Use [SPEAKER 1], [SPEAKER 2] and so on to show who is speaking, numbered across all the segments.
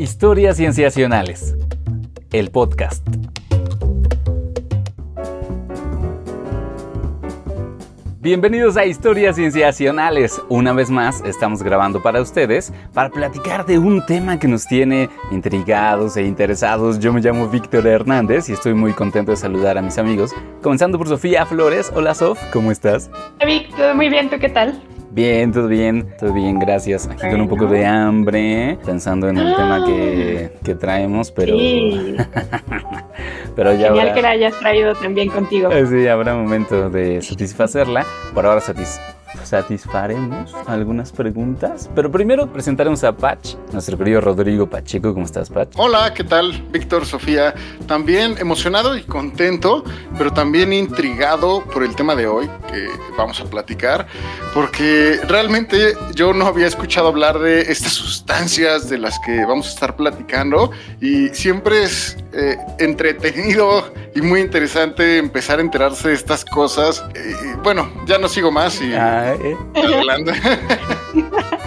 [SPEAKER 1] Historias Cienciacionales. El podcast. Bienvenidos a Historias Cienciacionales. Una vez más estamos grabando para ustedes para platicar de un tema que nos tiene intrigados e interesados. Yo me llamo Víctor Hernández y estoy muy contento de saludar a mis amigos. Comenzando por Sofía Flores. Hola Sof, ¿cómo estás?
[SPEAKER 2] Víctor, muy bien, ¿tú qué tal?
[SPEAKER 1] Bien, todo bien, todo bien, gracias. Aquí con un poco de hambre, pensando en el tema que, que, traemos, pero.
[SPEAKER 2] Sí.
[SPEAKER 1] pero ya
[SPEAKER 2] Genial
[SPEAKER 1] habrá,
[SPEAKER 2] que la hayas traído también contigo.
[SPEAKER 1] Sí, habrá momento de satisfacerla. Por ahora satis satisfaremos algunas preguntas. Pero primero presentaremos a Patch, nuestro querido Rodrigo Pacheco. ¿Cómo estás, Patch?
[SPEAKER 3] Hola, ¿qué tal? Víctor, Sofía. También emocionado y contento, pero también intrigado por el tema de hoy que vamos a platicar, porque realmente yo no había escuchado hablar de estas sustancias de las que vamos a estar platicando y siempre es eh, entretenido y muy interesante empezar a enterarse de estas cosas. Bueno, ya no sigo más y...
[SPEAKER 1] Ah, ¿eh?
[SPEAKER 3] Adelante.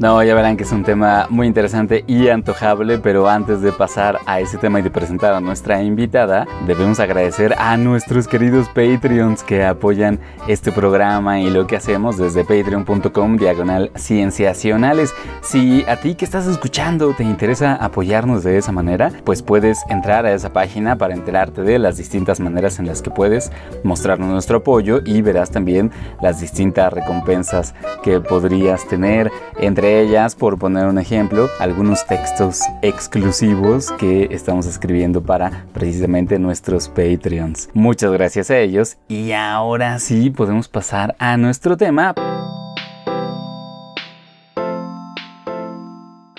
[SPEAKER 1] No, ya verán que es un tema muy interesante y antojable, pero antes de pasar a ese tema y de presentar a nuestra invitada, debemos agradecer a nuestros queridos Patreons que apoyan este programa y lo que hacemos desde patreon.com diagonal cienciacionales. Si a ti que estás escuchando te interesa apoyarnos de esa manera, pues puedes entrar a esa página para enterarte de las distintas maneras en las que puedes mostrarnos nuestro apoyo y verás también las distintas recompensas que podrías tener entre ellas, por poner un ejemplo, algunos textos exclusivos que estamos escribiendo para precisamente nuestros Patreons. Muchas gracias a ellos y ahora sí podemos pasar a nuestro tema.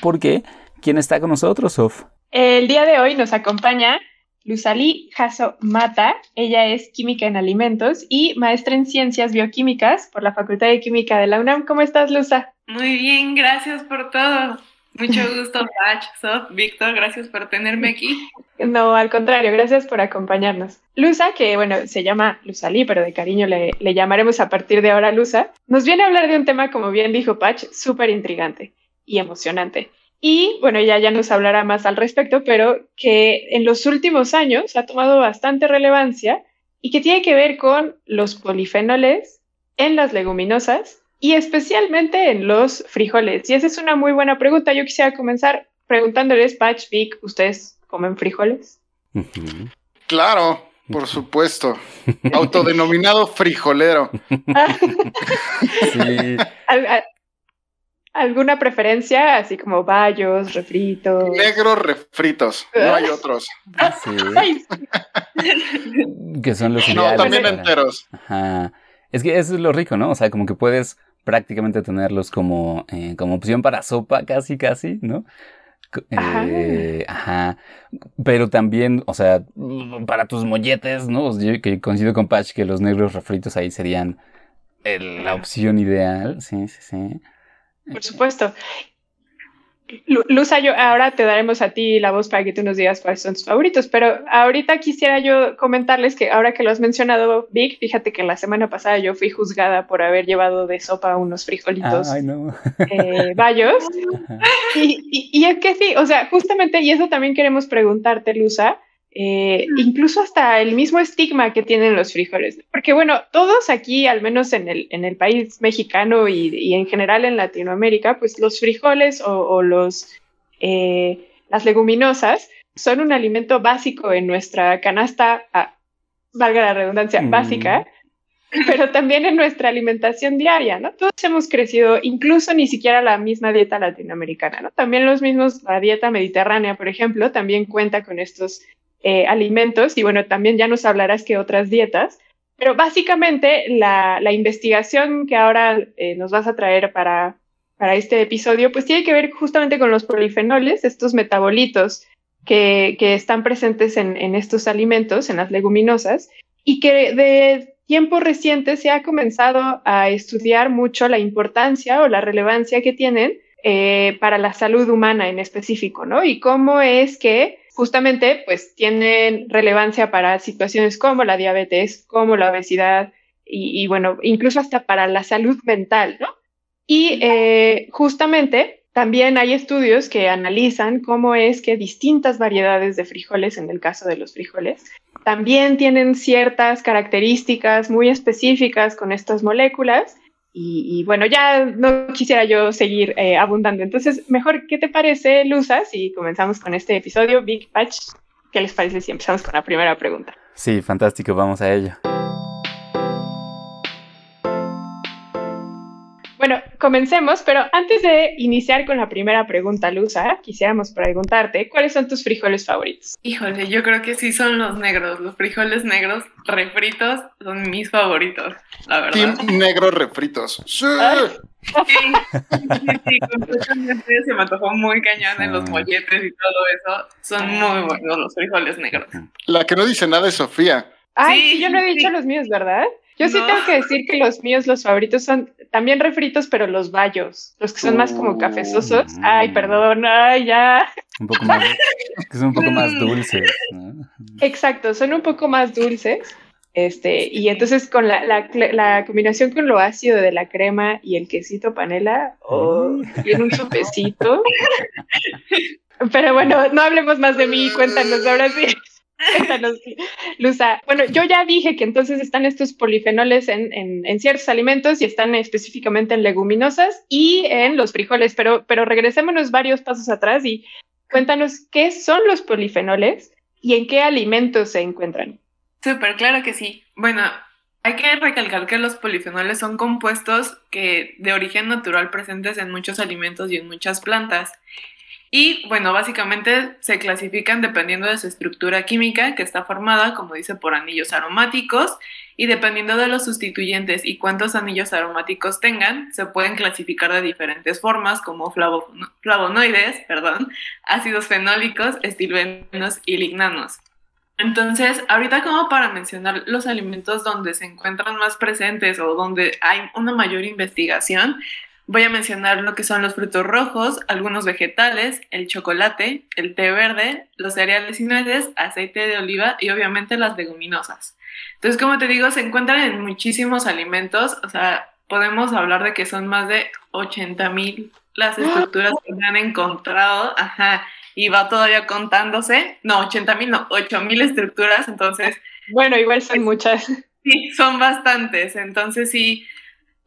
[SPEAKER 1] ¿Por qué? ¿Quién está con nosotros, Sof?
[SPEAKER 2] El día de hoy nos acompaña Luzali Jasso Mata. Ella es química en alimentos y maestra en ciencias bioquímicas por la Facultad de Química de la UNAM. ¿Cómo estás, Luza?
[SPEAKER 4] Muy bien, gracias por todo. Mucho gusto, Pach, Sof, Víctor, gracias por tenerme aquí.
[SPEAKER 2] No, al contrario, gracias por acompañarnos. Luza, que bueno, se llama Luzali, pero de cariño le, le llamaremos a partir de ahora Luza, nos viene a hablar de un tema, como bien dijo Pach, súper intrigante y emocionante. Y bueno, ella ya nos hablará más al respecto, pero que en los últimos años ha tomado bastante relevancia y que tiene que ver con los polifenoles en las leguminosas y especialmente en los frijoles. Y esa es una muy buena pregunta. Yo quisiera comenzar preguntándoles, Patch, Vic, ¿ustedes comen frijoles?
[SPEAKER 1] Uh -huh.
[SPEAKER 3] Claro, por supuesto. Autodenominado frijolero.
[SPEAKER 1] sí.
[SPEAKER 2] ¿Al, al, alguna preferencia? Así como bayos, refritos.
[SPEAKER 3] Negros refritos. No hay otros.
[SPEAKER 1] Sí. que son los
[SPEAKER 3] No, también enteros.
[SPEAKER 1] Ajá. Es que eso es lo rico, ¿no? O sea, como que puedes prácticamente tenerlos como, eh, como opción para sopa, casi, casi, ¿no? Eh, ajá. Pero también, o sea, para tus molletes, ¿no? Yo que coincido con Patch que los negros refritos ahí serían el, la opción ideal. Sí, sí, sí.
[SPEAKER 2] Por supuesto. Luza, yo ahora te daremos a ti la voz para que tú nos digas cuáles son tus favoritos, pero ahorita quisiera yo comentarles que ahora que lo has mencionado, Vic, fíjate que la semana pasada yo fui juzgada por haber llevado de sopa unos frijolitos
[SPEAKER 1] no.
[SPEAKER 2] eh, bayos. Y, y, y, es que sí, o sea, justamente, y eso también queremos preguntarte, Luza, eh, incluso hasta el mismo estigma que tienen los frijoles. Porque bueno, todos aquí, al menos en el, en el país mexicano y, y, en general en Latinoamérica, pues los frijoles o, o los, eh, las leguminosas son un alimento básico en nuestra canasta, ah, valga la redundancia, mm. básica, pero también en nuestra alimentación diaria, ¿no? Todos hemos crecido, incluso ni siquiera la misma dieta latinoamericana, ¿no? También los mismos, la dieta mediterránea, por ejemplo, también cuenta con estos eh, alimentos y bueno, también ya nos hablarás que otras dietas, pero básicamente la, la investigación que ahora eh, nos vas a traer para, para este episodio, pues tiene que ver justamente con los polifenoles, estos metabolitos que, que están presentes en, en estos alimentos, en las leguminosas, y que de tiempo reciente se ha comenzado a estudiar mucho la importancia o la relevancia que tienen eh, para la salud humana en específico, ¿no? Y cómo es que justamente pues tienen relevancia para situaciones como la diabetes, como la obesidad y, y bueno, incluso hasta para la salud mental, ¿no? Y eh, justamente también hay estudios que analizan cómo es que distintas variedades de frijoles, en el caso de los frijoles, también tienen ciertas características muy específicas con estas moléculas. Y, bueno, ya no quisiera yo seguir eh, abundando. Entonces, mejor, ¿qué te parece, Luza, si comenzamos con este episodio, Big Patch? ¿Qué les parece si empezamos con la primera pregunta?
[SPEAKER 1] Sí, fantástico, vamos a ello.
[SPEAKER 2] Comencemos, pero antes de iniciar con la primera pregunta, Luza, quisiéramos preguntarte, ¿cuáles son tus frijoles favoritos?
[SPEAKER 4] Híjole, yo creo que sí son los negros. Los frijoles negros refritos son mis favoritos, la verdad.
[SPEAKER 3] Team negros refritos. ¡Sí!
[SPEAKER 4] Sí, sí, completamente se me antojó muy cañón en los molletes y todo eso. Son muy buenos los frijoles negros.
[SPEAKER 3] La que no dice nada es Sofía.
[SPEAKER 2] Ay, sí, yo no he dicho los míos, ¿verdad? Yo sí tengo que decir que los míos, los favoritos son también refritos, pero los bayos, los que son más como cafezosos. Ay, mm. perdón, ay, ya.
[SPEAKER 1] Un poco más, que son un poco más dulces.
[SPEAKER 2] Exacto, son un poco más dulces. Este, y entonces con la, la, combinación con lo ácido de la crema y el quesito panela, oh, tiene un sopecito. Pero bueno, no hablemos más de mí, cuéntanos ahora sí. Luza. Bueno, yo ya dije que entonces están estos polifenoles en, ciertos alimentos y están específicamente en leguminosas y en los frijoles, pero, pero regresémonos varios pasos atrás y cuéntanos qué son los polifenoles y en qué alimentos se encuentran.
[SPEAKER 4] Súper, claro que sí. Bueno, hay que recalcar que los polifenoles son compuestos que de origen natural presentes en muchos alimentos y en muchas plantas. Y bueno, básicamente se clasifican dependiendo de su estructura química, que está formada, como dice, por anillos aromáticos, y dependiendo de los sustituyentes y cuántos anillos aromáticos tengan, se pueden clasificar de diferentes formas, como flavonoides, perdón, ácidos fenólicos, estilbenos y lignanos. Entonces, ahorita como para mencionar los alimentos donde se encuentran más presentes o donde hay una mayor investigación, Voy a mencionar lo que son los frutos rojos, algunos vegetales, el chocolate, el té verde, los cereales y nueces, aceite de oliva y obviamente las leguminosas. Entonces, como te digo, se encuentran en muchísimos alimentos, o sea, podemos hablar de que son más de 80 mil las ¡Ah! estructuras que se han encontrado, ajá, y va todavía contándose, no, 80 mil, no, 8 mil estructuras, entonces...
[SPEAKER 2] Bueno, igual son muchas.
[SPEAKER 4] Sí, son bastantes, entonces sí,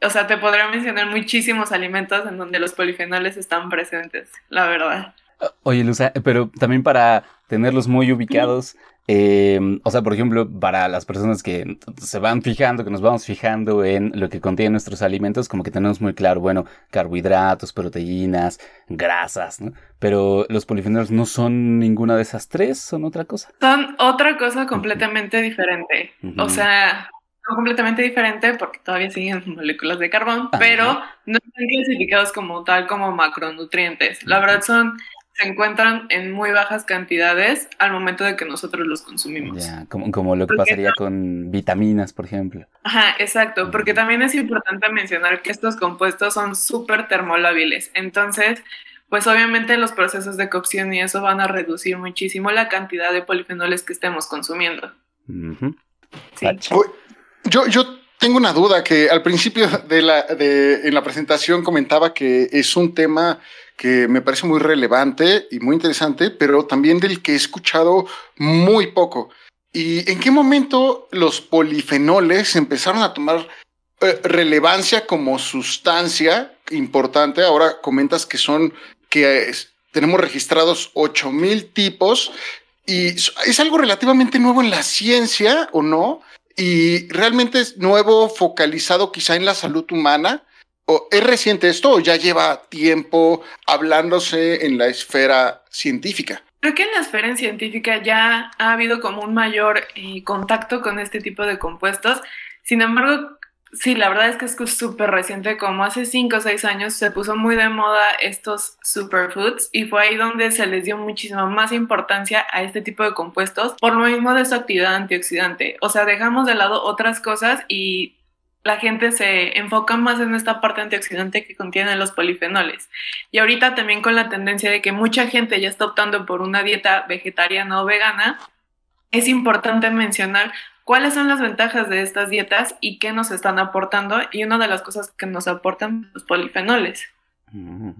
[SPEAKER 4] o sea, te podría mencionar muchísimos alimentos en donde los polifenoles están presentes, la verdad.
[SPEAKER 1] Oye, Luza, pero también para tenerlos muy ubicados, eh, o sea, por ejemplo, para las personas que se van fijando, que nos vamos fijando en lo que contienen nuestros alimentos, como que tenemos muy claro, bueno, carbohidratos, proteínas, grasas, ¿no? Pero los polifenoles no son ninguna de esas tres, son otra cosa.
[SPEAKER 4] Son otra cosa completamente diferente. O sea, completamente diferente porque todavía siguen moléculas de carbón, pero no están clasificados como tal como macronutrientes. La verdad son se encuentran en muy bajas cantidades al momento de que nosotros los consumimos.
[SPEAKER 1] Ya, como, como lo que pasaría con vitaminas, por ejemplo.
[SPEAKER 4] Ajá, exacto, porque también es importante mencionar que estos compuestos son súper termolábiles. Entonces, pues obviamente los procesos de cocción y eso van a reducir muchísimo la cantidad de polifenoles que estemos consumiendo.
[SPEAKER 3] sí. Yo, yo tengo una duda que al principio de la, de, en la presentación comentaba que es un tema que me parece muy relevante y muy interesante, pero también del que he escuchado muy poco. ¿Y en qué momento los polifenoles empezaron a tomar eh, relevancia como sustancia importante? Ahora comentas que son, que tenemos registrados 8000 tipos y es algo relativamente nuevo en la ciencia, ¿o no? Y realmente es nuevo, focalizado quizá en la salud humana. ¿O ¿Es reciente esto o ya lleva tiempo hablándose en la esfera científica?
[SPEAKER 4] Creo que en la esfera científica ya ha habido como un mayor eh, contacto con este tipo de compuestos. Sin embargo, Sí, la verdad es que es súper reciente, como hace 5 o 6 años se puso muy de moda estos superfoods y fue ahí donde se les dio muchísima más importancia a este tipo de compuestos por lo mismo de su actividad antioxidante. O sea, dejamos de lado otras cosas y la gente se enfoca más en esta parte antioxidante que contienen los polifenoles. Y ahorita también con la tendencia de que mucha gente ya está optando por una dieta vegetariana o vegana, es importante mencionar cuáles son las ventajas de estas dietas y qué nos están aportando. Y una de las cosas que nos aportan los polifenoles.
[SPEAKER 1] Mm.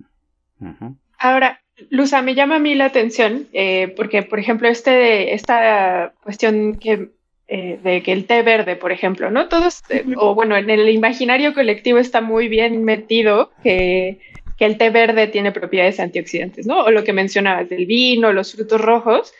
[SPEAKER 2] Ahora, Luza, me llama a mí la atención eh, porque, por ejemplo, este, esta cuestión que, eh, de que el té verde, por ejemplo, ¿no? Todos, eh, o bueno, en el imaginario colectivo está muy bien metido que, que, el té verde tiene propiedades antioxidantes, ¿no? O lo que mencionabas del vino, los frutos rojos,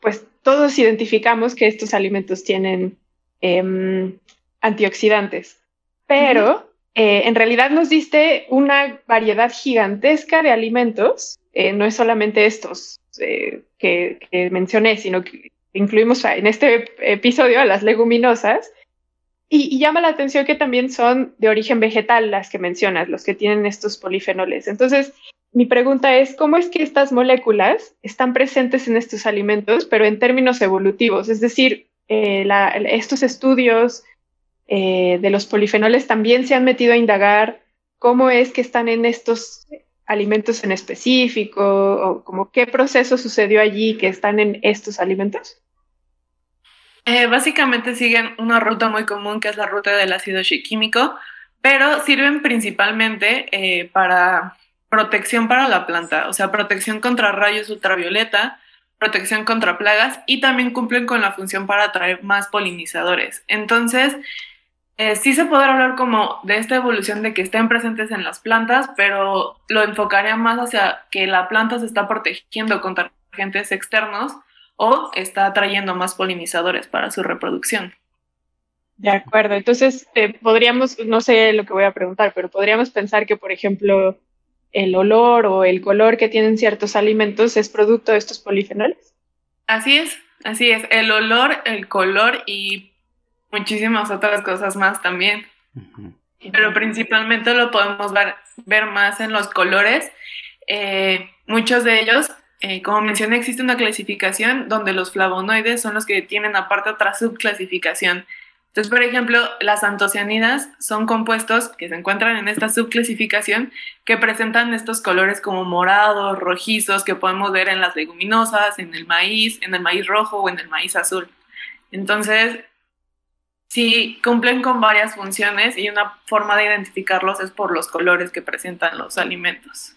[SPEAKER 2] pues todos identificamos que estos alimentos tienen em, antioxidantes, pero en realidad nos diste una variedad gigantesca de alimentos eh, no es solamente estos eh, que, mencioné, sino que incluimos en este episodio a las leguminosas. Y, llama la atención que también son de origen vegetal las que mencionas, los que tienen estos polifenoles. Entonces, mi pregunta es, ¿cómo es que estas moléculas están presentes en estos alimentos, pero en términos evolutivos? Es decir, eh, estos estudios de los polifenoles también se han metido a indagar cómo es que están en estos alimentos en específico o como qué proceso sucedió allí que están en estos alimentos?
[SPEAKER 4] Eh, básicamente siguen una ruta muy común que es la ruta del ácido químico, pero sirven principalmente eh, para protección para la planta, o sea, protección contra rayos ultravioleta, protección contra plagas y también cumplen con la función para atraer más polinizadores. Entonces, eh, sí se podrá hablar como de esta evolución de que estén presentes en las plantas, pero lo enfocaría más hacia que la planta se está protegiendo contra agentes externos o está atrayendo más polinizadores para su reproducción.
[SPEAKER 2] De acuerdo, entonces eh, podríamos, no sé lo que voy a preguntar, pero podríamos pensar que, por ejemplo, el olor o el color que tienen ciertos alimentos es producto de estos polifenoles.
[SPEAKER 4] Así es, así es. El olor, el color y muchísimas otras cosas más también. Pero principalmente lo podemos ver, ver más en los colores. Eh, muchos de ellos, eh, como mencioné, existe una clasificación donde los flavonoides son los que tienen aparte otra subclasificación. Entonces, por ejemplo, las antocianidas son compuestos que se encuentran en esta subclasificación que presentan estos colores como morados, rojizos, que podemos ver en las leguminosas, en el maíz, en el maíz rojo o en el maíz azul. Entonces, sí cumplen con varias funciones y una forma de identificarlos es por los colores que presentan los alimentos.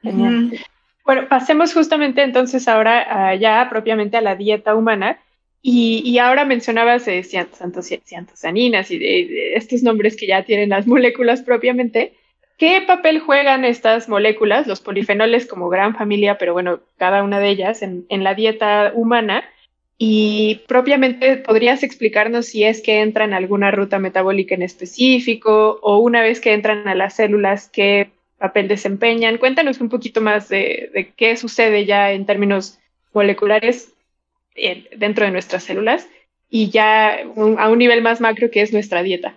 [SPEAKER 2] Genial. Bueno, pasemos justamente entonces ahora ya propiamente a la dieta humana. Y, ahora mencionabas eh, ciantosaninas y de, estos nombres que ya tienen las moléculas propiamente. ¿Qué papel juegan estas moléculas, los polifenoles como gran familia, pero bueno, cada una de ellas en la dieta humana? Y propiamente, ¿podrías explicarnos si es que entran a alguna ruta metabólica en específico o una vez que entran a las células, qué papel desempeñan? Cuéntanos un poquito más de, qué sucede ya en términos moleculares dentro de nuestras células y ya a un nivel más macro que es nuestra dieta.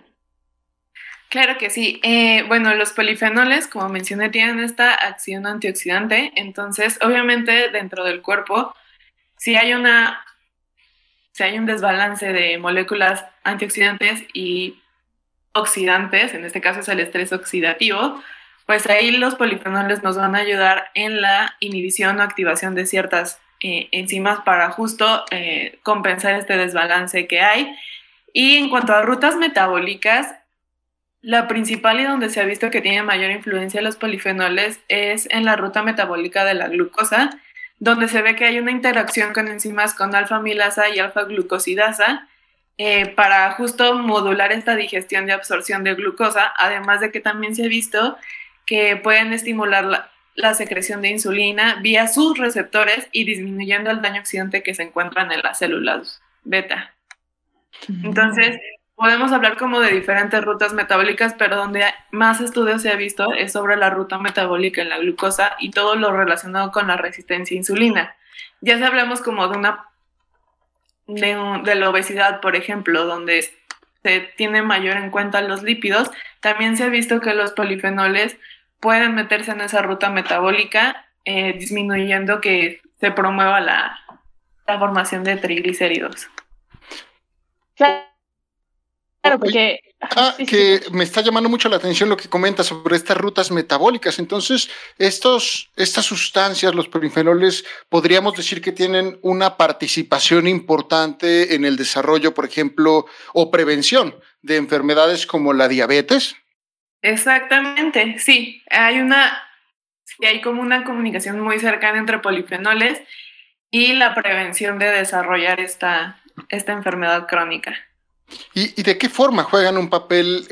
[SPEAKER 4] Claro que sí. Eh, bueno, los polifenoles, como mencioné, tienen esta acción antioxidante. Entonces, obviamente, dentro del cuerpo, si hay una si hay un desbalance de moléculas antioxidantes y oxidantes, en este caso es el estrés oxidativo, pues ahí los polifenoles nos van a ayudar en la inhibición o activación de ciertas enzimas para justo eh, compensar este desbalance que hay. Y en cuanto a rutas metabólicas, la principal y donde se ha visto que tiene mayor influencia los polifenoles es en la ruta metabólica de la glucosa, donde se ve que hay una interacción con enzimas con alfa-milasa y alfa-glucosidasa eh, para justo modular esta digestión de absorción de glucosa, además de que también se ha visto que pueden estimular la, secreción de insulina vía sus receptores y disminuyendo el daño oxidante que se encuentran en las células beta. Entonces, podemos hablar como de diferentes rutas metabólicas, pero donde más estudios se ha visto es sobre la ruta metabólica en la glucosa y todo lo relacionado con la resistencia a insulina. Ya si hablamos como de una de, la obesidad, por ejemplo, donde se tiene mayor en cuenta los lípidos, también se ha visto que los polifenoles pueden meterse en esa ruta metabólica, eh, disminuyendo que se promueva la, la formación de triglicéridos.
[SPEAKER 2] Claro Claro, porque...
[SPEAKER 3] Ah, que me está llamando mucho la atención lo que comenta sobre estas rutas metabólicas. Entonces, estos, estas sustancias, los polifenoles, podríamos decir que tienen una participación importante en el desarrollo, por ejemplo, o prevención de enfermedades como la diabetes.
[SPEAKER 4] Exactamente, sí. Hay una, hay como una comunicación muy cercana entre polifenoles y la prevención de desarrollar esta, esta enfermedad crónica.
[SPEAKER 3] ¿Y, de qué forma juegan un papel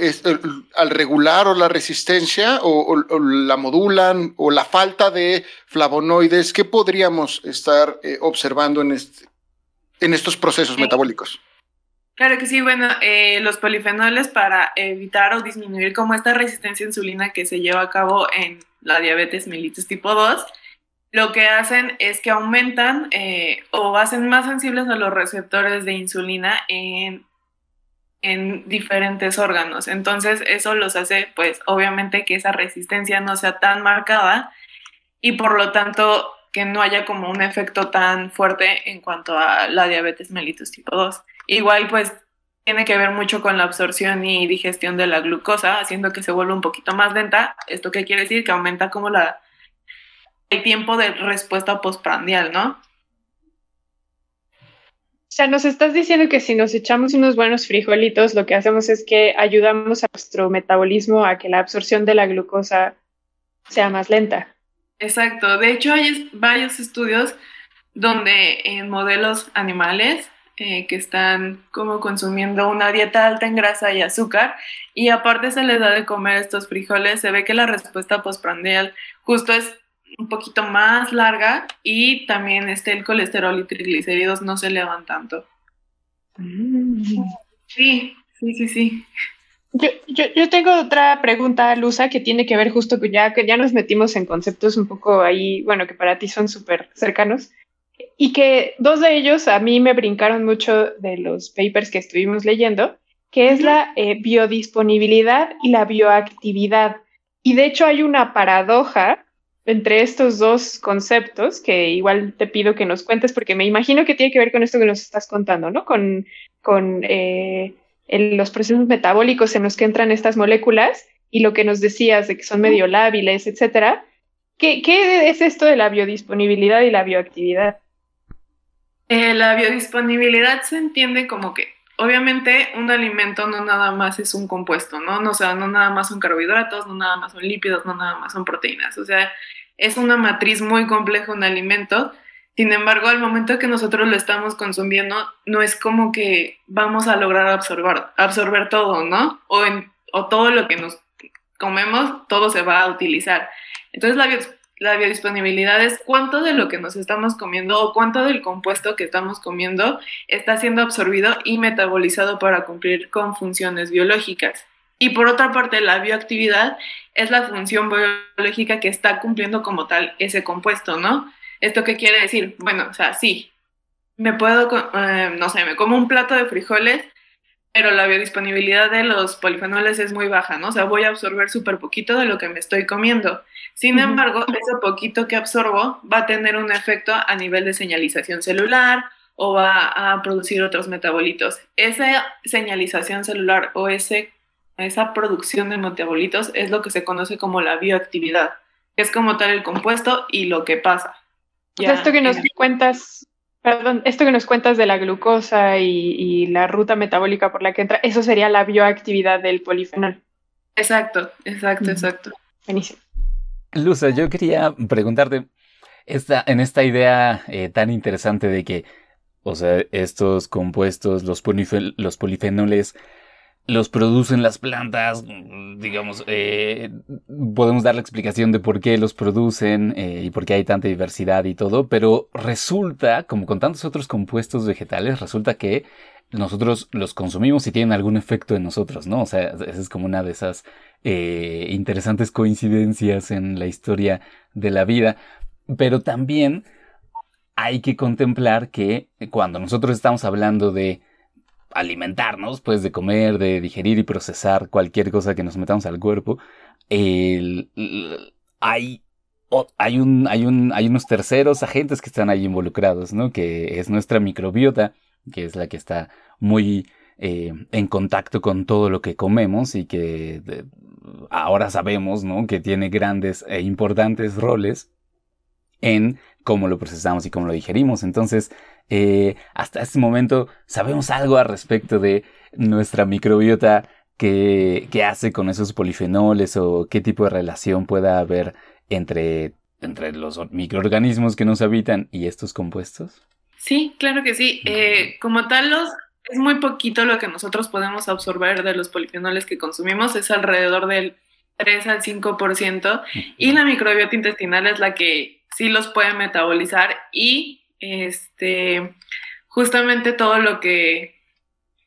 [SPEAKER 3] al regular o la resistencia o, la modulan o la falta de flavonoides? ¿Qué podríamos estar eh, observando en, este, en estos procesos metabólicos?
[SPEAKER 4] Claro que sí, bueno, eh, los polifenoles para evitar o disminuir como esta resistencia a insulina que se lleva a cabo en la diabetes mellitus tipo 2, lo que hacen es que aumentan eh, o hacen más sensibles a los receptores de insulina en, en diferentes órganos. Entonces eso los hace, pues obviamente que esa resistencia no sea tan marcada y por lo tanto que no haya como un efecto tan fuerte en cuanto a la diabetes mellitus tipo 2. Igual pues tiene que ver mucho con la absorción y digestión de la glucosa, haciendo que se vuelva un poquito más lenta. ¿Esto qué quiere decir? Que aumenta como la el tiempo de respuesta postprandial, ¿no?
[SPEAKER 2] O sea, nos estás diciendo que si nos echamos unos buenos frijolitos, lo que hacemos es que ayudamos a nuestro metabolismo a que la absorción de la glucosa sea más lenta.
[SPEAKER 4] Exacto. De hecho, hay varios estudios donde en modelos animales eh, que están como consumiendo una dieta alta en grasa y azúcar y aparte se les da de comer estos frijoles, se ve que la respuesta postprandial justo es un poquito más larga y también este, el colesterol y triglicéridos no se elevan tanto. Sí, sí, sí, sí.
[SPEAKER 2] Yo, yo, yo, tengo otra pregunta, Luza, que tiene que ver justo con ya que ya nos metimos en conceptos un poco ahí, bueno, que para ti son súper cercanos, y que dos de ellos a mí me brincaron mucho de los papers que estuvimos leyendo, que es la eh, biodisponibilidad y la bioactividad. Y de hecho hay una paradoja entre estos dos conceptos que igual te pido que nos cuentes porque me imagino que tiene que ver con esto que nos estás contando, ¿no? Con, con eh, los procesos metabólicos en los que entran estas moléculas y lo que nos decías de que son medio lábiles, etcétera. ¿Qué, ¿Qué, es esto de la biodisponibilidad y la bioactividad?
[SPEAKER 4] Eh, la biodisponibilidad se entiende como que obviamente un alimento no nada más es un compuesto, ¿no? O sea, no nada más son carbohidratos, no nada más son lípidos, no nada más son proteínas. O sea, es una matriz muy compleja un alimento. Sin embargo, al momento que nosotros lo estamos consumiendo, no es como que vamos a lograr absorber, absorber todo, ¿no? O, o todo lo que nos comemos, todo se va a utilizar. Entonces, la, la biodisponibilidad es cuánto de lo que nos estamos comiendo o cuánto del compuesto que estamos comiendo está siendo absorbido y metabolizado para cumplir con funciones biológicas. Y por otra parte, la bioactividad es la función biológica que está cumpliendo como tal ese compuesto, ¿no? ¿Esto qué quiere decir? Bueno, o sea, sí, me puedo, eh, no sé, me como un plato de frijoles pero la biodisponibilidad de los polifenoles es muy baja, ¿no? O sea, voy a absorber súper poquito de lo que me estoy comiendo. Sin embargo, ese poquito que absorbo va a tener un efecto a nivel de señalización celular o va a producir otros metabolitos. Esa señalización celular o ese, esa producción de metabolitos es lo que se conoce como la bioactividad, que es como tal el compuesto y lo que pasa.
[SPEAKER 2] esto que nos cuentas Perdón, esto que nos cuentas de la glucosa y, la ruta metabólica por la que entra, eso sería la bioactividad del polifenol.
[SPEAKER 4] Exacto, exacto, exacto.
[SPEAKER 2] Buenísimo.
[SPEAKER 1] Luza, yo quería preguntarte, esta, en esta idea eh, tan interesante de que, o sea, estos compuestos, los, los polifenoles, los producen las plantas, digamos, eh, podemos dar la explicación de por qué los producen eh, y por qué hay tanta diversidad y todo, pero resulta, como con tantos otros compuestos vegetales, resulta que nosotros los consumimos y tienen algún efecto en nosotros, ¿no? O sea, esa es como una de esas eh, interesantes coincidencias en la historia de la vida, pero también hay que contemplar que cuando nosotros estamos hablando de alimentarnos, pues de comer, de digerir y procesar cualquier cosa que nos metamos al cuerpo, hay, hay, un, hay, un, hay unos terceros agentes que están ahí involucrados, ¿no? Que es nuestra microbiota, que es la que está muy eh, en contacto con todo lo que comemos y que ahora sabemos, ¿no? Que tiene grandes e importantes roles en cómo lo procesamos y cómo lo digerimos. Entonces, eh, hasta este momento sabemos algo al respecto de nuestra microbiota qué, qué hace con esos polifenoles o qué tipo de relación pueda haber entre, entre los microorganismos que nos habitan y estos compuestos?
[SPEAKER 4] Sí, claro que sí. Eh, como tal, los, es muy poquito lo que nosotros podemos absorber de los polifenoles que consumimos, es alrededor del 3 al 5%, y la microbiota intestinal es la que sí los puede metabolizar y este, justamente todo lo que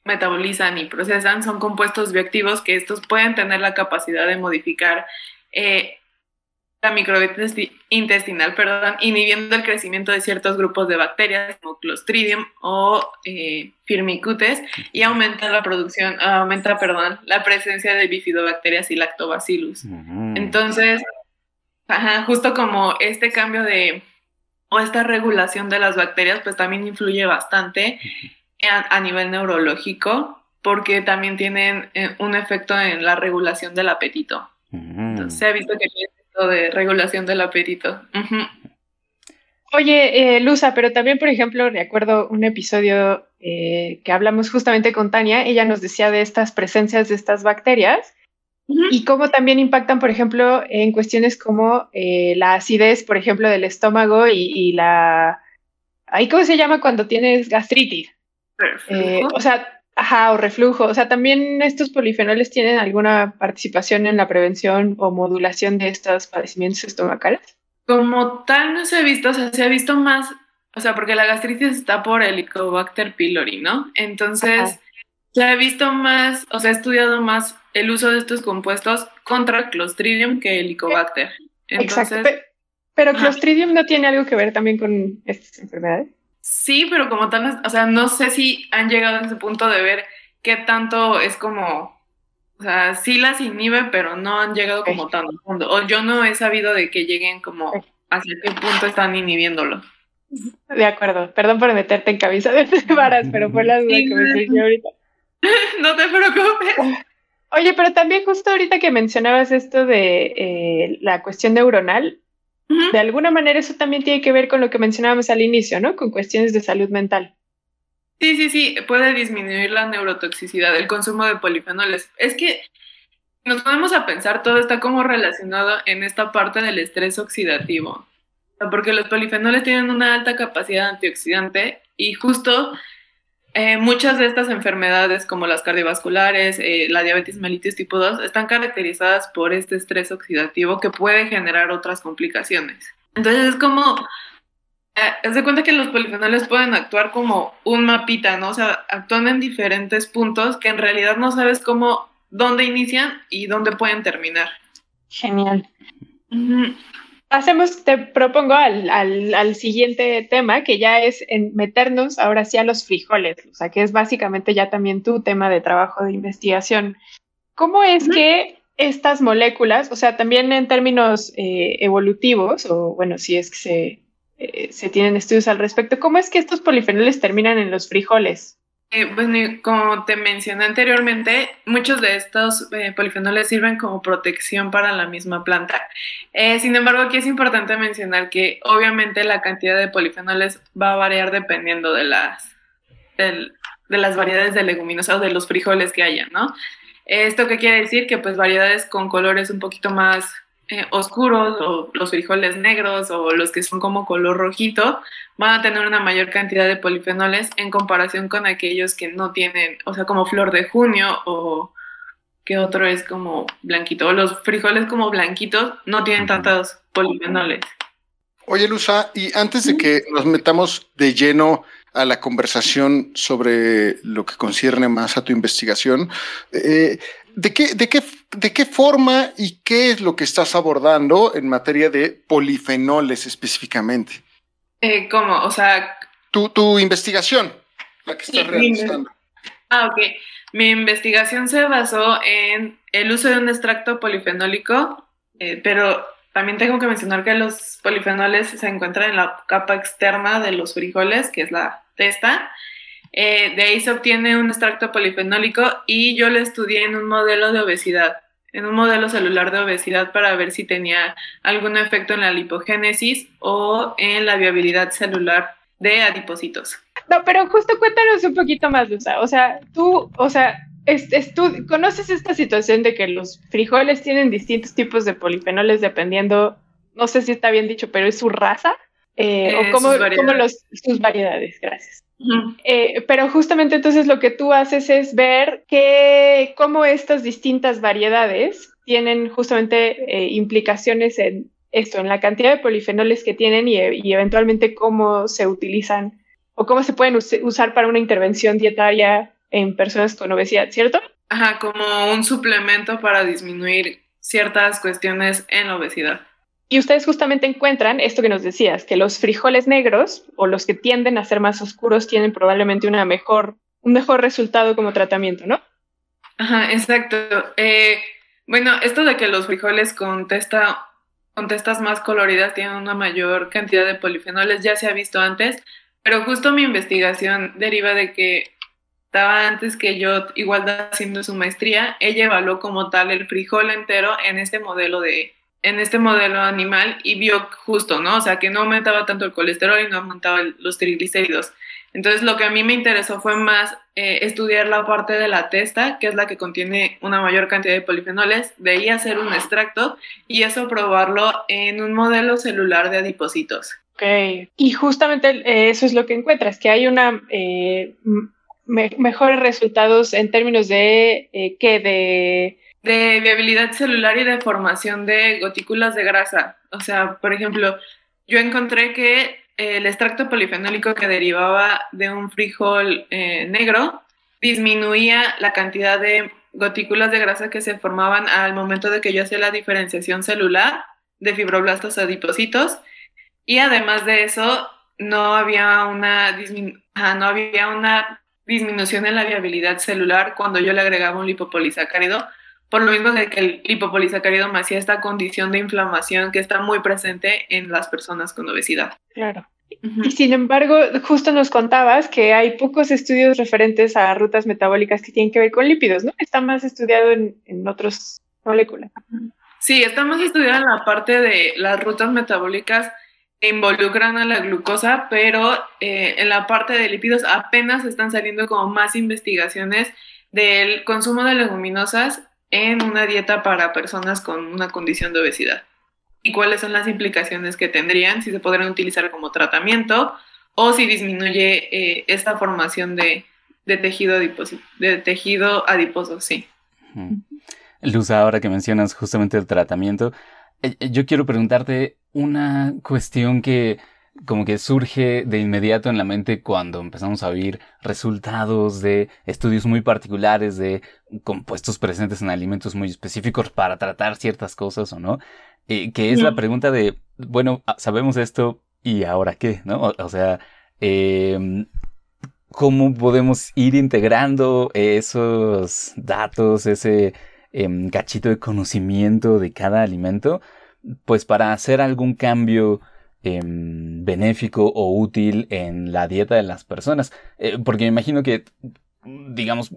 [SPEAKER 4] metabolizan y procesan son compuestos bioactivos que estos pueden tener la capacidad de modificar eh, la microbiota intestinal, perdón, inhibiendo el crecimiento de ciertos grupos de bacterias como Clostridium o eh, Firmicutes y aumenta la producción, aumenta, perdón, la presencia de bifidobacterias y lactobacillus. Entonces, justo como este cambio de o esta regulación de las bacterias, pues también influye bastante a, nivel neurológico, porque también tienen eh, un efecto en la regulación del apetito. Entonces, se ha visto que tiene efecto de regulación del apetito.
[SPEAKER 2] Oye, eh, Luza, pero también, por ejemplo, recuerdo un episodio eh, que hablamos justamente con Tania, ella nos decía de estas presencias de estas bacterias y cómo también impactan, por ejemplo, en cuestiones como eh, la acidez, por ejemplo, del estómago y, la... ¿Ahí cómo se llama cuando tienes gastritis? Eh, o sea, ajá, o reflujo. O sea, también estos polifenoles tienen alguna participación en la prevención o modulación de estos padecimientos estomacales.
[SPEAKER 4] Como tal no se ha visto, o sea, se ha visto más, o sea, porque la gastritis está por Helicobacter pylori, ¿no? Entonces, se ha visto más, o sea, he estudiado más el uso de estos compuestos contra Clostridium que Helicobacter.
[SPEAKER 2] Exacto. Pero, Clostridium no tiene algo que ver también con estas enfermedades.
[SPEAKER 4] Sí, pero como tal, o sea, no sé si han llegado a ese punto de ver qué tanto es como, o sea, sí las inhibe, pero no han llegado como tan fondo. O yo no he sabido de que lleguen como hacia qué punto están inhibiéndolo.
[SPEAKER 2] De acuerdo, perdón por meterte en cabeza de varas, pero fue la duda que me surgió ahorita.
[SPEAKER 4] no te preocupes.
[SPEAKER 2] Oye, pero también justo ahorita que mencionabas esto de eh, la cuestión neuronal, de alguna manera eso también tiene que ver con lo que mencionábamos al inicio, ¿no? Con cuestiones de salud mental.
[SPEAKER 4] Sí, sí, sí, puede disminuir la neurotoxicidad, el consumo de polifenoles. Es que nos ponemos a pensar, todo está como relacionado en esta parte del estrés oxidativo, porque los polifenoles tienen una alta capacidad antioxidante y justo eh, muchas de estas enfermedades, como las cardiovasculares, eh, la diabetes mellitus tipo 2, están caracterizadas por este estrés oxidativo que puede generar otras complicaciones. Entonces es como, eh, de cuenta que los polifenoles pueden actuar como un mapita, ¿no? O sea, actúan en diferentes puntos que en realidad no sabes cómo, dónde inician y dónde pueden terminar.
[SPEAKER 2] Genial hacemos, te propongo al, al, siguiente tema, que ya es en meternos ahora sí a los frijoles, o sea, que es básicamente ya también tu tema de trabajo de investigación. ¿Cómo es que estas moléculas, o sea, también en términos eh, evolutivos, o bueno, si es que se, eh, se tienen estudios al respecto, ¿cómo es que estos polifenoles terminan en los frijoles?
[SPEAKER 4] Eh, bueno, como te mencioné anteriormente, muchos de estos eh, polifenoles sirven como protección para la misma planta. Eh, sin embargo, aquí es importante mencionar que obviamente la cantidad de polifenoles va a variar dependiendo de las, de las variedades de leguminosas o de los frijoles que haya, ¿no? ¿Esto qué quiere decir? Que pues variedades con colores un poquito más eh, oscuros o los frijoles negros o los que son como color rojito van a tener una mayor cantidad de polifenoles en comparación con aquellos que no tienen, o sea, como flor de junio o que otro es como blanquito. Los frijoles como blanquitos no tienen tantos polifenoles.
[SPEAKER 3] Oye, Luza, y antes de que nos metamos de lleno a la conversación sobre lo que concierne más a tu investigación, eh, ¿de, qué, de, qué, ¿de qué forma y qué es lo que estás abordando en materia de polifenoles específicamente?
[SPEAKER 4] Eh, ¿Cómo? O sea...
[SPEAKER 3] Tu, tu investigación, la que estás realizando.
[SPEAKER 4] Ah, ok. Mi investigación se basó en el uso de un extracto polifenólico, eh, pero también tengo que mencionar que los polifenoles se encuentran en la capa externa de los frijoles, que es la testa. Eh, de ahí se obtiene un extracto polifenólico y yo lo estudié en un modelo de obesidad, en un modelo celular de obesidad para ver si tenía algún efecto en la lipogénesis o en la viabilidad celular de adipocitos.
[SPEAKER 2] No, pero justo cuéntanos un poquito más, Luza. O sea, tú, o sea, ¿conoces esta situación de que los frijoles tienen distintos tipos de polifenoles dependiendo, no sé si está bien dicho, pero es su raza? Eh, o eh, cómo, los, sus variedades, gracias. Eh, pero justamente entonces lo que tú haces es ver que, cómo estas distintas variedades tienen justamente implicaciones en esto, en la cantidad de polifenoles que tienen y, y, eventualmente cómo se utilizan o cómo se pueden usar para una intervención dietaria en personas con obesidad, ¿cierto?
[SPEAKER 4] Ajá, como un suplemento para disminuir ciertas cuestiones en la obesidad.
[SPEAKER 2] Y ustedes justamente encuentran esto que nos decías, que los frijoles negros o los que tienden a ser más oscuros tienen probablemente una mejor, un mejor resultado como tratamiento, ¿no?
[SPEAKER 4] Ajá, exacto. Eh, bueno, esto de que los frijoles con, testa, con testas más coloridas tienen una mayor cantidad de polifenoles ya se ha visto antes, pero justo mi investigación deriva de que estaba antes que yo igual haciendo su maestría, ella evaluó como tal el frijol entero en este modelo de en este modelo animal y vio justo, ¿no? O sea, que no aumentaba tanto el colesterol y no aumentaba los triglicéridos. Entonces, lo que a mí me interesó fue más eh, estudiar la parte de la testa, que es la que contiene una mayor cantidad de polifenoles, de ahí hacer un extracto y eso probarlo en un modelo celular de adipocitos.
[SPEAKER 2] Ok, y justamente eh, eso es lo que encuentras, que hay una eh, mejores resultados en términos de eh, que de
[SPEAKER 4] de viabilidad celular y de formación de gotículas de grasa. O sea, por ejemplo, yo encontré que el extracto polifenólico que derivaba de un frijol eh, negro disminuía la cantidad de gotículas de grasa que se formaban al momento de que yo hacía la diferenciación celular de fibroblastos adipocitos y además de eso no había una, no había una disminución en la viabilidad celular cuando yo le agregaba un lipopolisacárido, por lo mismo de que el lipopolisacárido me hacía esta condición de inflamación que está muy presente en las personas con obesidad.
[SPEAKER 2] Claro. Y sin embargo, justo nos contabas que hay pocos estudios referentes a rutas metabólicas que tienen que ver con lípidos, ¿no? Está más estudiado en, en otras moléculas.
[SPEAKER 4] Sí, está más estudiado en la parte de las rutas metabólicas involucran a la glucosa, pero eh, en la parte de lípidos apenas están saliendo como más investigaciones del consumo de leguminosas en una dieta para personas con una condición de obesidad. Y cuáles son las implicaciones que tendrían, si se podrían utilizar como tratamiento o si disminuye eh, esta formación de, tejido adiposo, de tejido adiposo, sí.
[SPEAKER 1] Luz, ahora que mencionas justamente el tratamiento, eh, yo quiero preguntarte, una cuestión que como que surge de inmediato en la mente cuando empezamos a oír resultados de estudios muy particulares de compuestos presentes en alimentos muy específicos para tratar ciertas cosas o no, eh, que es la pregunta de, bueno, ah, sabemos esto y ahora qué, ¿no? O, sea, em, ¿cómo podemos ir integrando esos datos, ese em, cachito de conocimiento de cada alimento? pues para hacer algún cambio em, benéfico o útil en la dieta de las personas. Eh, porque me imagino que, digamos,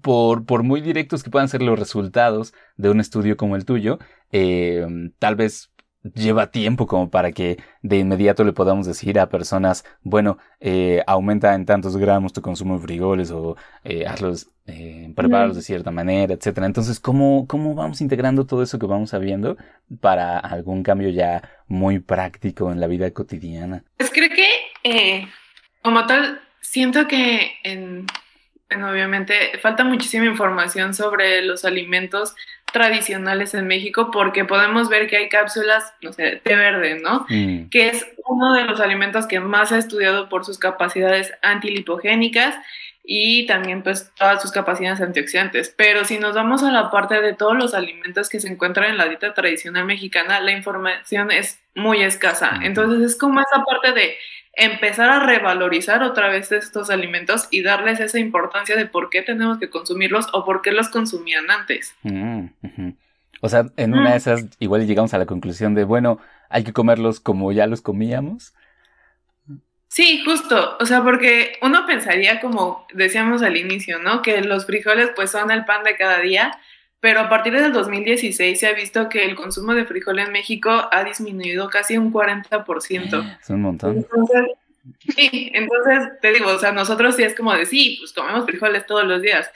[SPEAKER 1] por, por, muy directos que puedan ser los resultados de un estudio como el tuyo, em, tal vez lleva tiempo como para que de inmediato le podamos decir a personas, bueno, eh, aumenta en tantos gramos tu consumo de frijoles o eh, hazlos, eh, de cierta manera, etcétera. Entonces, ¿cómo, ¿cómo vamos integrando todo eso que vamos sabiendo para algún cambio ya muy práctico en la vida cotidiana?
[SPEAKER 4] Pues creo que, eh, como tal, siento que en, obviamente falta muchísima información sobre los alimentos tradicionales en México porque podemos ver que hay cápsulas, no sé, té verde, ¿no? Mm. Que es uno de los alimentos que más ha estudiado por sus capacidades antilipogénicas y también pues todas sus capacidades antioxidantes. Pero si nos vamos a la parte de todos los alimentos que se encuentran en la dieta tradicional mexicana, la información es muy escasa. Entonces es como esa parte de empezar a revalorizar otra vez estos alimentos y darles esa importancia de por qué tenemos que consumirlos o por qué los consumían antes.
[SPEAKER 1] Mm, o sea, en una de esas igual llegamos a la conclusión de, bueno, hay que comerlos como ya los comíamos.
[SPEAKER 4] Sí, justo, o sea, porque uno pensaría como decíamos al inicio, ¿no? Que los frijoles pues son el pan de cada día, pero a partir del 2016 se ha visto que el consumo de frijol en México ha disminuido casi un 40%.
[SPEAKER 1] Es un montón.
[SPEAKER 4] Entonces, Sí, entonces te digo, o sea, nosotros sí es como de sí, pues comemos frijoles todos los días,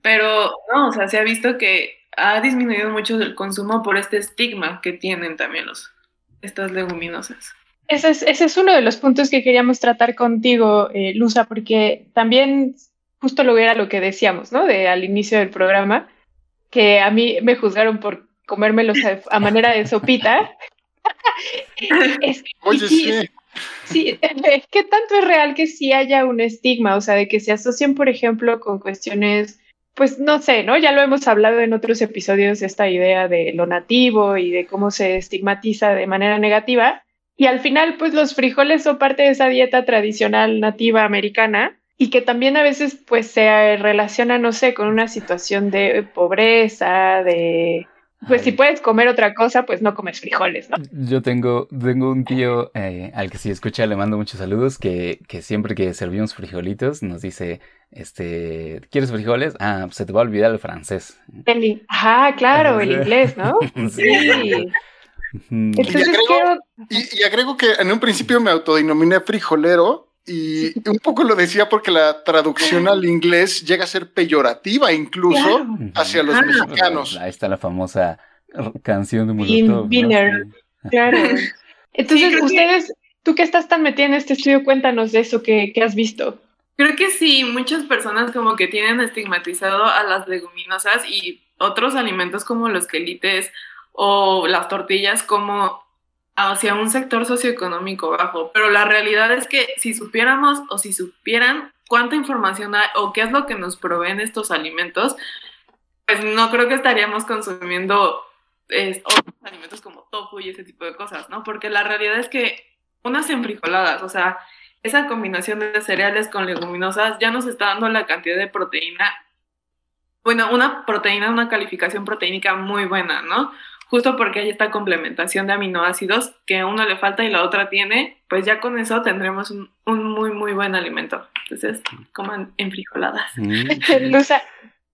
[SPEAKER 4] pero no, o sea, se ha visto que ha disminuido mucho el consumo por este estigma que tienen también los, estas leguminosas.
[SPEAKER 2] Ese es, ese es uno de los puntos que queríamos tratar contigo, eh, Luza, porque también justo lo era lo que decíamos, ¿no? De al inicio del programa, que a mí me juzgaron por comérmelos a, manera de sopita.
[SPEAKER 3] Oye, sí.
[SPEAKER 2] Sí, es que tanto es real que sí haya un estigma, o sea, de que se asocien, por ejemplo, con cuestiones, pues no sé, ¿no? Ya lo hemos hablado en otros episodios, esta idea de lo nativo y de cómo se estigmatiza de manera negativa. Y al final, pues los frijoles son parte de esa dieta tradicional nativa americana y que también a veces pues se relaciona, no sé, con una situación de pobreza, de... Pues si puedes comer otra cosa, pues no comes frijoles, ¿no?
[SPEAKER 1] Yo tengo, tengo un tío eh, al que si escucha le mando muchos saludos, que, que siempre que servimos frijolitos nos dice, este, ¿quieres frijoles? Ah, se te va a olvidar el francés.
[SPEAKER 2] El, ajá, claro, el inglés, ¿no? sí.
[SPEAKER 3] y, agrego, que en un principio me autodenominé frijolero y un poco lo decía porque la traducción al inglés llega a ser peyorativa incluso hacia los mexicanos.
[SPEAKER 1] Ahí está la famosa canción de Molotov.
[SPEAKER 2] Claro. Entonces, ustedes, tú que estás tan metida en este estudio, cuéntanos de eso que, que has visto.
[SPEAKER 4] Creo que sí, muchas personas como que tienen estigmatizado a las leguminosas y otros alimentos como los quelites o las tortillas como hacia un sector socioeconómico bajo, pero la realidad es que si supiéramos o si supieran cuánta información hay o qué es lo que nos proveen estos alimentos, pues no creo que estaríamos consumiendo otros alimentos como tofu y ese tipo de cosas, ¿no? Porque la realidad es que unas enfrijoladas, o sea, esa combinación de cereales con leguminosas ya nos está dando la cantidad de proteína, bueno, una proteína, una calificación proteínica muy buena, ¿no? Justo porque hay esta complementación de aminoácidos que a uno le falta y la otra tiene, pues ya con eso tendremos un, muy, muy buen alimento. Entonces, coman en frijoladas. Mm.
[SPEAKER 2] Luza,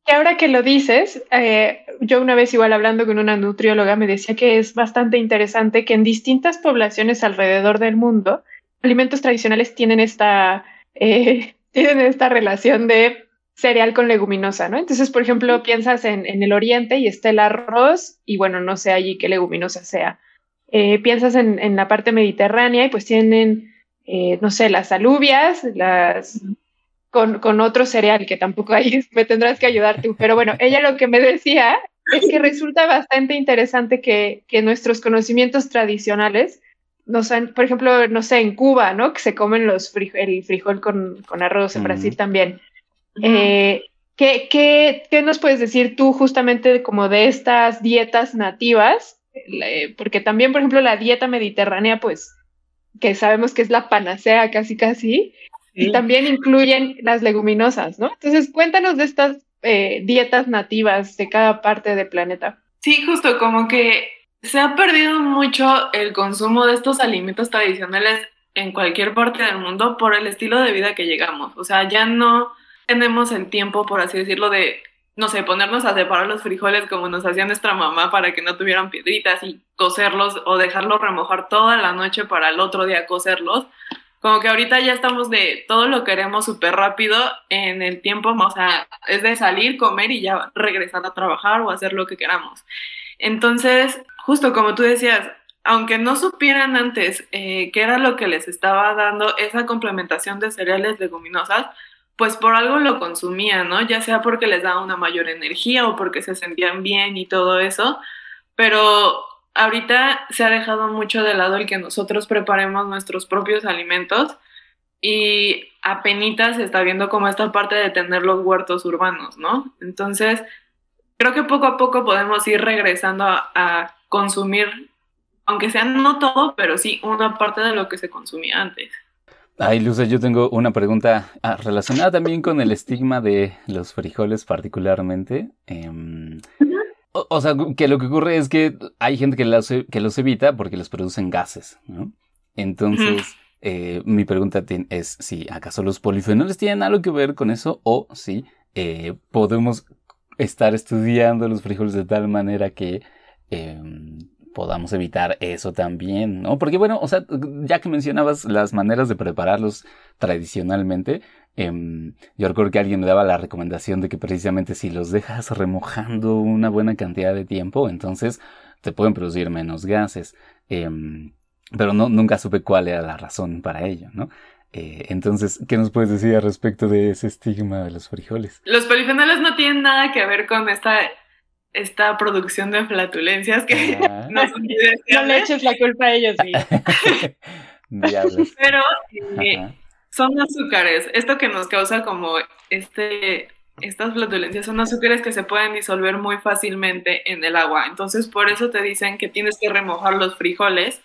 [SPEAKER 2] que ahora que lo dices, eh, yo una vez igual hablando con una nutrióloga me decía que es bastante interesante que en distintas poblaciones alrededor del mundo, alimentos tradicionales tienen esta, eh, tienen esta relación de cereal con leguminosa, ¿no? Entonces, por ejemplo, piensas en, el oriente y está el arroz y bueno, no sé allí qué leguminosa sea. Eh, piensas en, la parte mediterránea y pues tienen, eh, no sé, las alubias, las con, con, otro cereal que tampoco hay, me tendrás que ayudar tú. Pero bueno, ella lo que me decía es que resulta bastante interesante que, que nuestros conocimientos tradicionales nos han, por ejemplo, no sé, en Cuba, ¿no? Que se comen los el frijol con, con arroz, en Brasil también eh, ¿qué, qué, nos puedes decir tú justamente como de estas dietas nativas? Porque también, por ejemplo, la dieta mediterránea, pues, que sabemos que es la panacea casi casi, y también incluyen las leguminosas, ¿no? Entonces, cuéntanos de estas eh, dietas nativas de cada parte del planeta.
[SPEAKER 4] Sí, justo como que se ha perdido mucho el consumo de estos alimentos tradicionales en cualquier parte del mundo por el estilo de vida que llegamos. O sea, ya no tenemos el tiempo, por así decirlo, de, no sé, ponernos a separar los frijoles como nos hacía nuestra mamá para que no tuvieran piedritas y cocerlos o dejarlos remojar toda la noche para el otro día cocerlos. Como que ahorita ya estamos de todo lo queremos súper rápido en el tiempo, o sea, es de salir, comer y ya regresar a trabajar o hacer lo que queramos. Entonces, justo como tú decías, aunque no supieran antes eh, qué era lo que les estaba dando esa complementación de cereales leguminosas, pues por algo lo consumían, ¿no? Ya sea porque les daba una mayor energía o porque se sentían bien y todo eso, pero ahorita se ha dejado mucho de lado el que nosotros preparemos nuestros propios alimentos y apenas se está viendo como esta parte de tener los huertos urbanos, ¿no? Entonces, creo que poco a poco podemos ir regresando a, a consumir, aunque sea no todo, pero sí una parte de lo que se consumía antes.
[SPEAKER 1] Ay, Luce, yo tengo una pregunta ah, relacionada también con el estigma de los frijoles particularmente. Em, o, sea, que lo que ocurre es que hay gente que los, que los evita porque los producen gases, ¿no? Entonces, eh, mi pregunta es si acaso los polifenoles tienen algo que ver con eso o si eh, podemos estar estudiando los frijoles de tal manera que em, podamos evitar eso también, ¿no? Porque bueno, o sea, ya que mencionabas las maneras de prepararlos tradicionalmente, em, yo recuerdo que alguien me daba la recomendación de que precisamente si los dejas remojando una buena cantidad de tiempo, entonces te pueden producir menos gases. Em, pero no, nunca supe cuál era la razón para ello, ¿no? Eh, entonces, ¿qué nos puedes decir al respecto de ese estigma de los frijoles?
[SPEAKER 4] Los polifenoles no tienen nada que ver con esta, esta producción de flatulencias que no son
[SPEAKER 2] No le eches la culpa a ellos,
[SPEAKER 4] Pero eh, son azúcares. Esto que nos causa como este estas flatulencias son azúcares que se pueden disolver muy fácilmente en el agua. Entonces, por eso te dicen que tienes que remojar los frijoles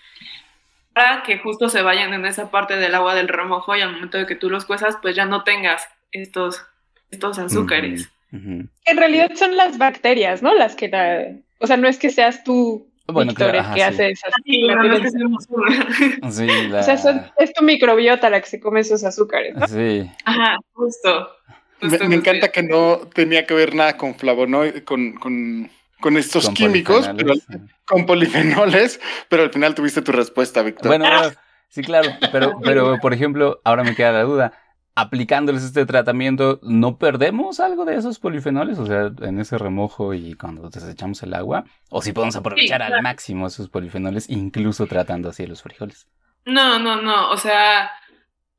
[SPEAKER 4] para que justo se vayan en esa parte del agua del remojo y al momento de que tú los cuezas, pues ya no tengas estos, estos azúcares.
[SPEAKER 2] En realidad son las bacterias, ¿no? Las que la... O sea, no es que seas tú, bueno, Víctor, el que hace esas
[SPEAKER 4] sí,
[SPEAKER 2] sí, O sea, es tu microbiota la que se come esos azúcares, ¿no?
[SPEAKER 1] Sí.
[SPEAKER 4] Ajá, justo.
[SPEAKER 3] me, encanta que no tenía que ver nada con flavonoides, con, con con estos químicos, con polifenoles, pero al final tuviste tu respuesta, Víctor.
[SPEAKER 1] Bueno, sí, claro, pero, pero por ejemplo, ahora me queda la duda. Aplicándoles este tratamiento, ¿no perdemos algo de esos polifenoles? O sea, en ese remojo y cuando desechamos el agua. O si podemos aprovechar al máximo esos polifenoles, incluso tratando así los frijoles.
[SPEAKER 4] No, no, no. O sea,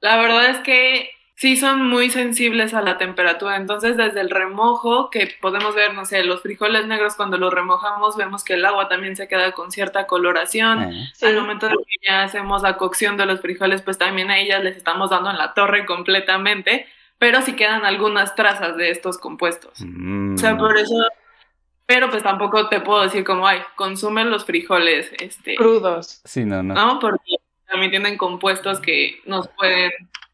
[SPEAKER 4] la verdad es que sí son muy sensibles a la temperatura. Entonces, desde el remojo, que podemos ver, no sé, los frijoles negros cuando los remojamos, vemos que el agua también se queda con cierta coloración. Ah. Al momento de que ya hacemos la cocción de los frijoles, pues también a ellas les estamos dando en la torre completamente, pero sí quedan algunas trazas de estos compuestos. O sea, por eso pero pues tampoco te puedo decir como, ay, consumen los frijoles este,
[SPEAKER 2] crudos.
[SPEAKER 1] Sí, no, no.
[SPEAKER 4] No, porque también tienen compuestos que nos pueden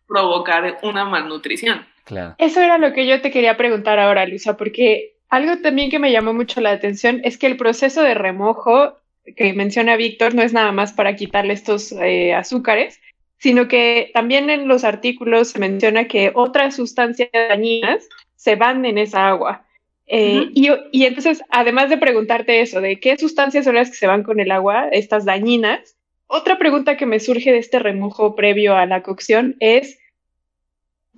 [SPEAKER 4] provocar una malnutrición.
[SPEAKER 1] Claro.
[SPEAKER 2] Eso era lo que yo te quería preguntar ahora, Luisa, porque algo también que me llamó mucho la atención es que el proceso de remojo que menciona Víctor no es nada más para quitarle estos eh, azúcares, sino que también en los artículos se menciona que otras sustancias dañinas se van en esa agua. Eh, y, y, entonces, además de preguntarte eso, de qué sustancias son las que se van con el agua, estas dañinas, otra pregunta que me surge de este remojo previo a la cocción es,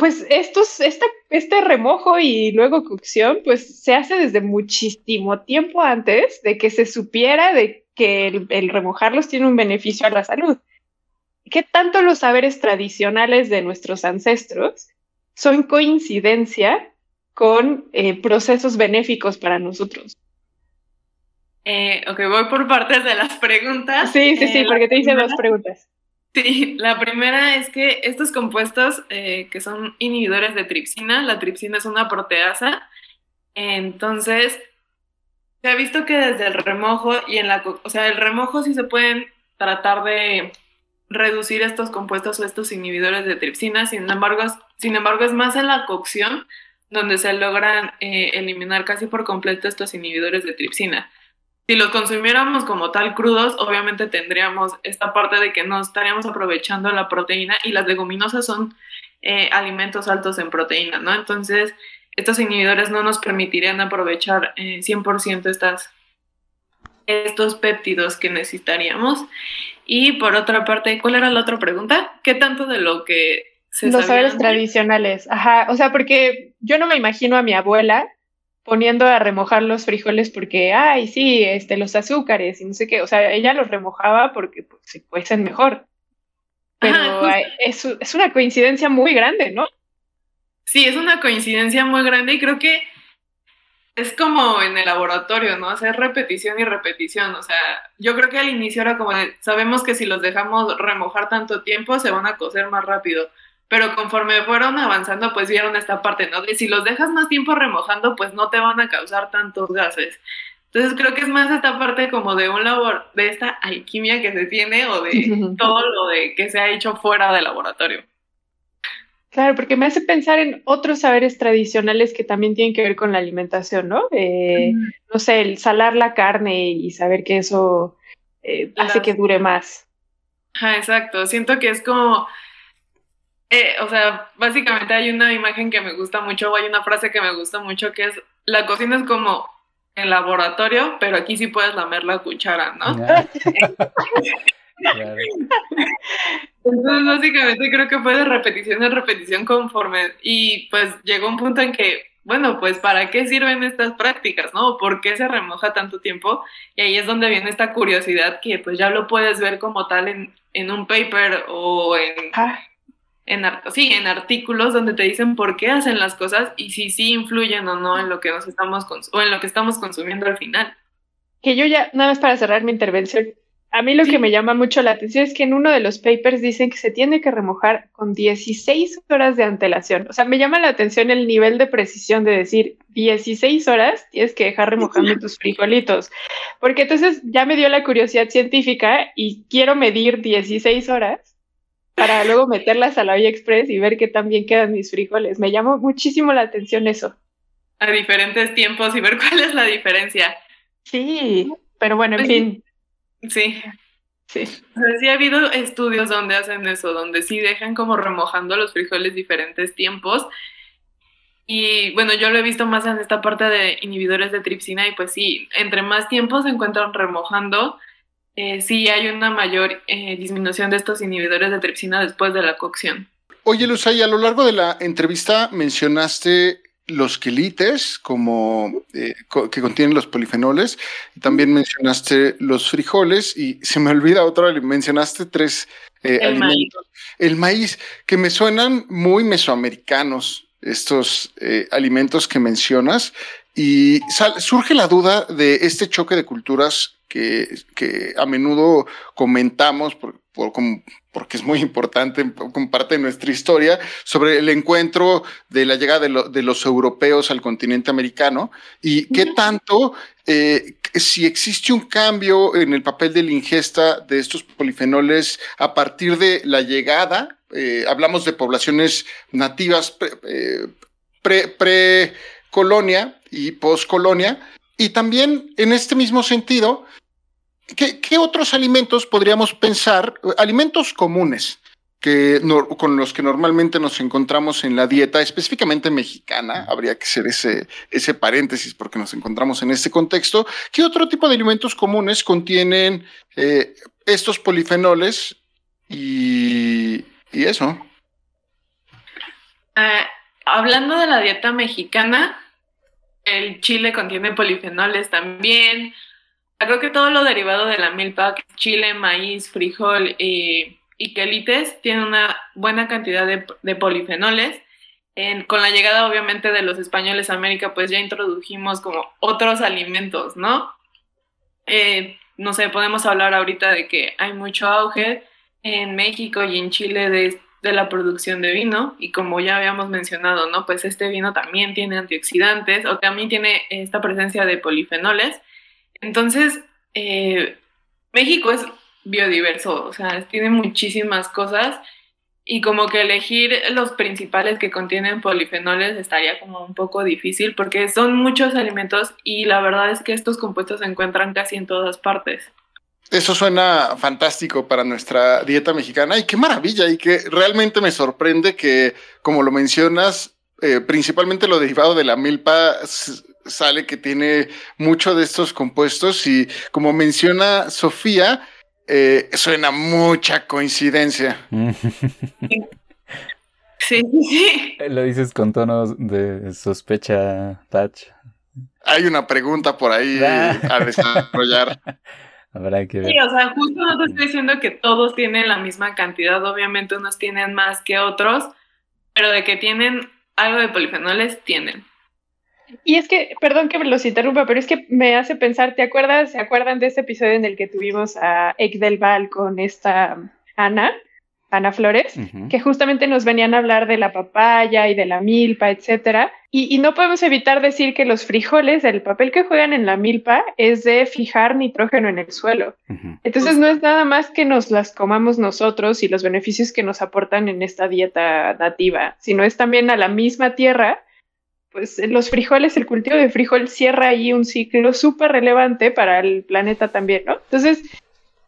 [SPEAKER 2] pues estos, este remojo y luego cocción, pues se hace desde muchísimo tiempo antes de que se supiera de que el, remojarlos tiene un beneficio a la salud. ¿Qué tanto los saberes tradicionales de nuestros ancestros son coincidencia con eh, procesos benéficos para nosotros?
[SPEAKER 4] Eh, ok, voy por partes de las preguntas.
[SPEAKER 2] Sí, sí, sí, eh, porque te hice dos preguntas.
[SPEAKER 4] Sí, la primera es que estos compuestos eh, que son inhibidores de tripsina, la tripsina es una proteasa, entonces se ha visto que desde el remojo y en la, o sea, el remojo sí se pueden tratar de reducir estos compuestos o estos inhibidores de tripsina, sin embargo, sin embargo es más en la cocción donde se logran eh, eliminar casi por completo estos inhibidores de tripsina si los consumiéramos como tal crudos, obviamente tendríamos esta parte de que no estaríamos aprovechando la proteína y las leguminosas son eh, alimentos altos en proteína, ¿no? Entonces, estos inhibidores no nos permitirían aprovechar 100% eh, estas, estos péptidos que necesitaríamos. Y por otra parte, ¿cuál era la otra pregunta? ¿Qué tanto de lo que
[SPEAKER 2] se Los saberes tradicionales, ajá, o sea, porque yo no me imagino a mi abuela poniendo a remojar los frijoles porque, ay, sí, este, los azúcares y no sé qué, o sea, ella los remojaba porque pues, se cuecen mejor. Pero es, es una coincidencia muy grande, ¿no?
[SPEAKER 4] Sí, es una coincidencia muy grande y creo que es como en el laboratorio, ¿no? Hacer repetición y repetición. O sea, yo creo que al inicio era como de, sabemos que si los dejamos remojar tanto tiempo se van a cocer más rápido pero conforme fueron avanzando, pues vieron esta parte, ¿no? De si los dejas más tiempo remojando, pues no te van a causar tantos gases. Entonces creo que es más esta parte como de un labor, de esta alquimia que se tiene o de todo lo de que se ha hecho fuera del laboratorio.
[SPEAKER 2] Claro, porque me hace pensar en otros saberes tradicionales que también tienen que ver con la alimentación, ¿no? Eh, no sé, el salar la carne y saber que eso eh, hace que dure más.
[SPEAKER 4] Ah, exacto. Siento que es como eh, o sea, básicamente hay una imagen que me gusta mucho, o hay una frase que me gusta mucho, que es, la cocina es como en laboratorio, pero aquí sí puedes lamer la cuchara, ¿no? Entonces, básicamente creo que fue de repetición en repetición conforme. Y pues llegó un punto en que, bueno, pues ¿para qué sirven estas prácticas, no? ¿Por qué se remoja tanto tiempo? Y ahí es donde viene esta curiosidad que pues ya lo puedes ver como tal en, en un paper o en, ah. En, sí, en artículos donde te dicen por qué hacen las cosas y si sí influyen o no en lo que nos estamos o en lo que estamos consumiendo al final.
[SPEAKER 2] Que yo ya, nada más para cerrar mi intervención, a mí lo que me llama mucho la atención es que en uno de los papers dicen que se tiene que remojar con 16 horas de antelación. O sea, me llama la atención el nivel de precisión de decir 16 horas tienes que dejar remojando tus frijolitos. Porque entonces ya me dio la curiosidad científica y quiero medir 16 horas para luego meterlas a la olla express y ver qué tan bien quedan mis frijoles. Me llamó muchísimo la atención eso.
[SPEAKER 4] A diferentes tiempos y ver cuál es la diferencia.
[SPEAKER 2] Sí, pero bueno, en pues fin
[SPEAKER 4] Sí. Sí. sí ha habido estudios donde hacen eso, donde sí dejan como remojando los frijoles diferentes tiempos. Y bueno, yo lo he visto más en esta parte de inhibidores de tripsina y pues sí, entre más tiempo se encuentran remojando, eh, sí hay una mayor eh, disminución de estos inhibidores de tripsina después de la cocción.
[SPEAKER 3] Oye, Luzay, a lo largo de la entrevista mencionaste los quelites, como eh, que contienen los polifenoles. También mencionaste los frijoles y se me olvida otro, mencionaste tres eh, alimentos. El maíz, que me suenan muy mesoamericanos, estos eh, alimentos que mencionas. Y surge la duda de este choque de culturas que, que a menudo comentamos por, por, porque es muy importante como parte de nuestra historia, sobre el encuentro de la llegada de, los europeos al continente americano y qué tanto, eh, si existe un cambio en el papel de la ingesta de estos polifenoles a partir de la llegada, eh, hablamos de poblaciones nativas pre-colonia pre, y post-colonia, y también en este mismo sentido, ¿Qué, otros alimentos podríamos pensar? Alimentos comunes que con los que normalmente nos encontramos en la dieta, específicamente mexicana, habría que hacer ese, ese paréntesis porque nos encontramos en este contexto. ¿Qué otro tipo de alimentos comunes contienen eh, estos polifenoles y, eso?
[SPEAKER 4] Ah, hablando de la dieta mexicana, el chile contiene polifenoles también, Creo que todo lo derivado de la milpa, chile, maíz, frijol y quelites, tiene una buena cantidad de, polifenoles. con la llegada obviamente de los españoles a América, pues ya introdujimos como otros alimentos, ¿no? Eh, no sé, podemos hablar ahorita de que hay mucho auge en México y en Chile de, de, la producción de vino y como ya habíamos mencionado, ¿no? Pues este vino también tiene antioxidantes o también tiene esta presencia de polifenoles entonces, eh, México es biodiverso, o sea, tiene muchísimas cosas y como que elegir los principales que contienen polifenoles estaría como un poco difícil porque son muchos alimentos y la verdad es que estos compuestos se encuentran casi en todas partes.
[SPEAKER 3] Eso suena fantástico para nuestra dieta mexicana y qué maravilla y que realmente me sorprende que, como lo mencionas, eh, principalmente lo derivado de la milpa sale que tiene mucho de estos compuestos y como menciona Sofía, eh, suena mucha coincidencia.
[SPEAKER 4] Sí, sí.
[SPEAKER 1] Lo dices con tonos de sospecha, Touch.
[SPEAKER 3] Hay una pregunta por ahí a desarrollar.
[SPEAKER 1] Habrá que
[SPEAKER 4] ver. Sí, o sea, justo no te estoy diciendo que todos tienen la misma cantidad, obviamente unos tienen más que otros, pero de que tienen algo de polifenoles, tienen.
[SPEAKER 2] Y es que, perdón que me los interrumpa, pero es que me hace pensar, ¿te acuerdas? ¿Se acuerdan de ese episodio en el que tuvimos a Ek del Val con esta Ana, Ana Flores, que justamente nos venían a hablar de la papaya y de la milpa, etcétera? Y, no podemos evitar decir que los frijoles, el papel que juegan en la milpa es de fijar nitrógeno en el suelo. Entonces no es nada más que nos las comamos nosotros y los beneficios que nos aportan en esta dieta nativa, sino es también a la misma tierra pues los frijoles, el cultivo de frijol cierra ahí un ciclo súper relevante para el planeta también, ¿no? Entonces,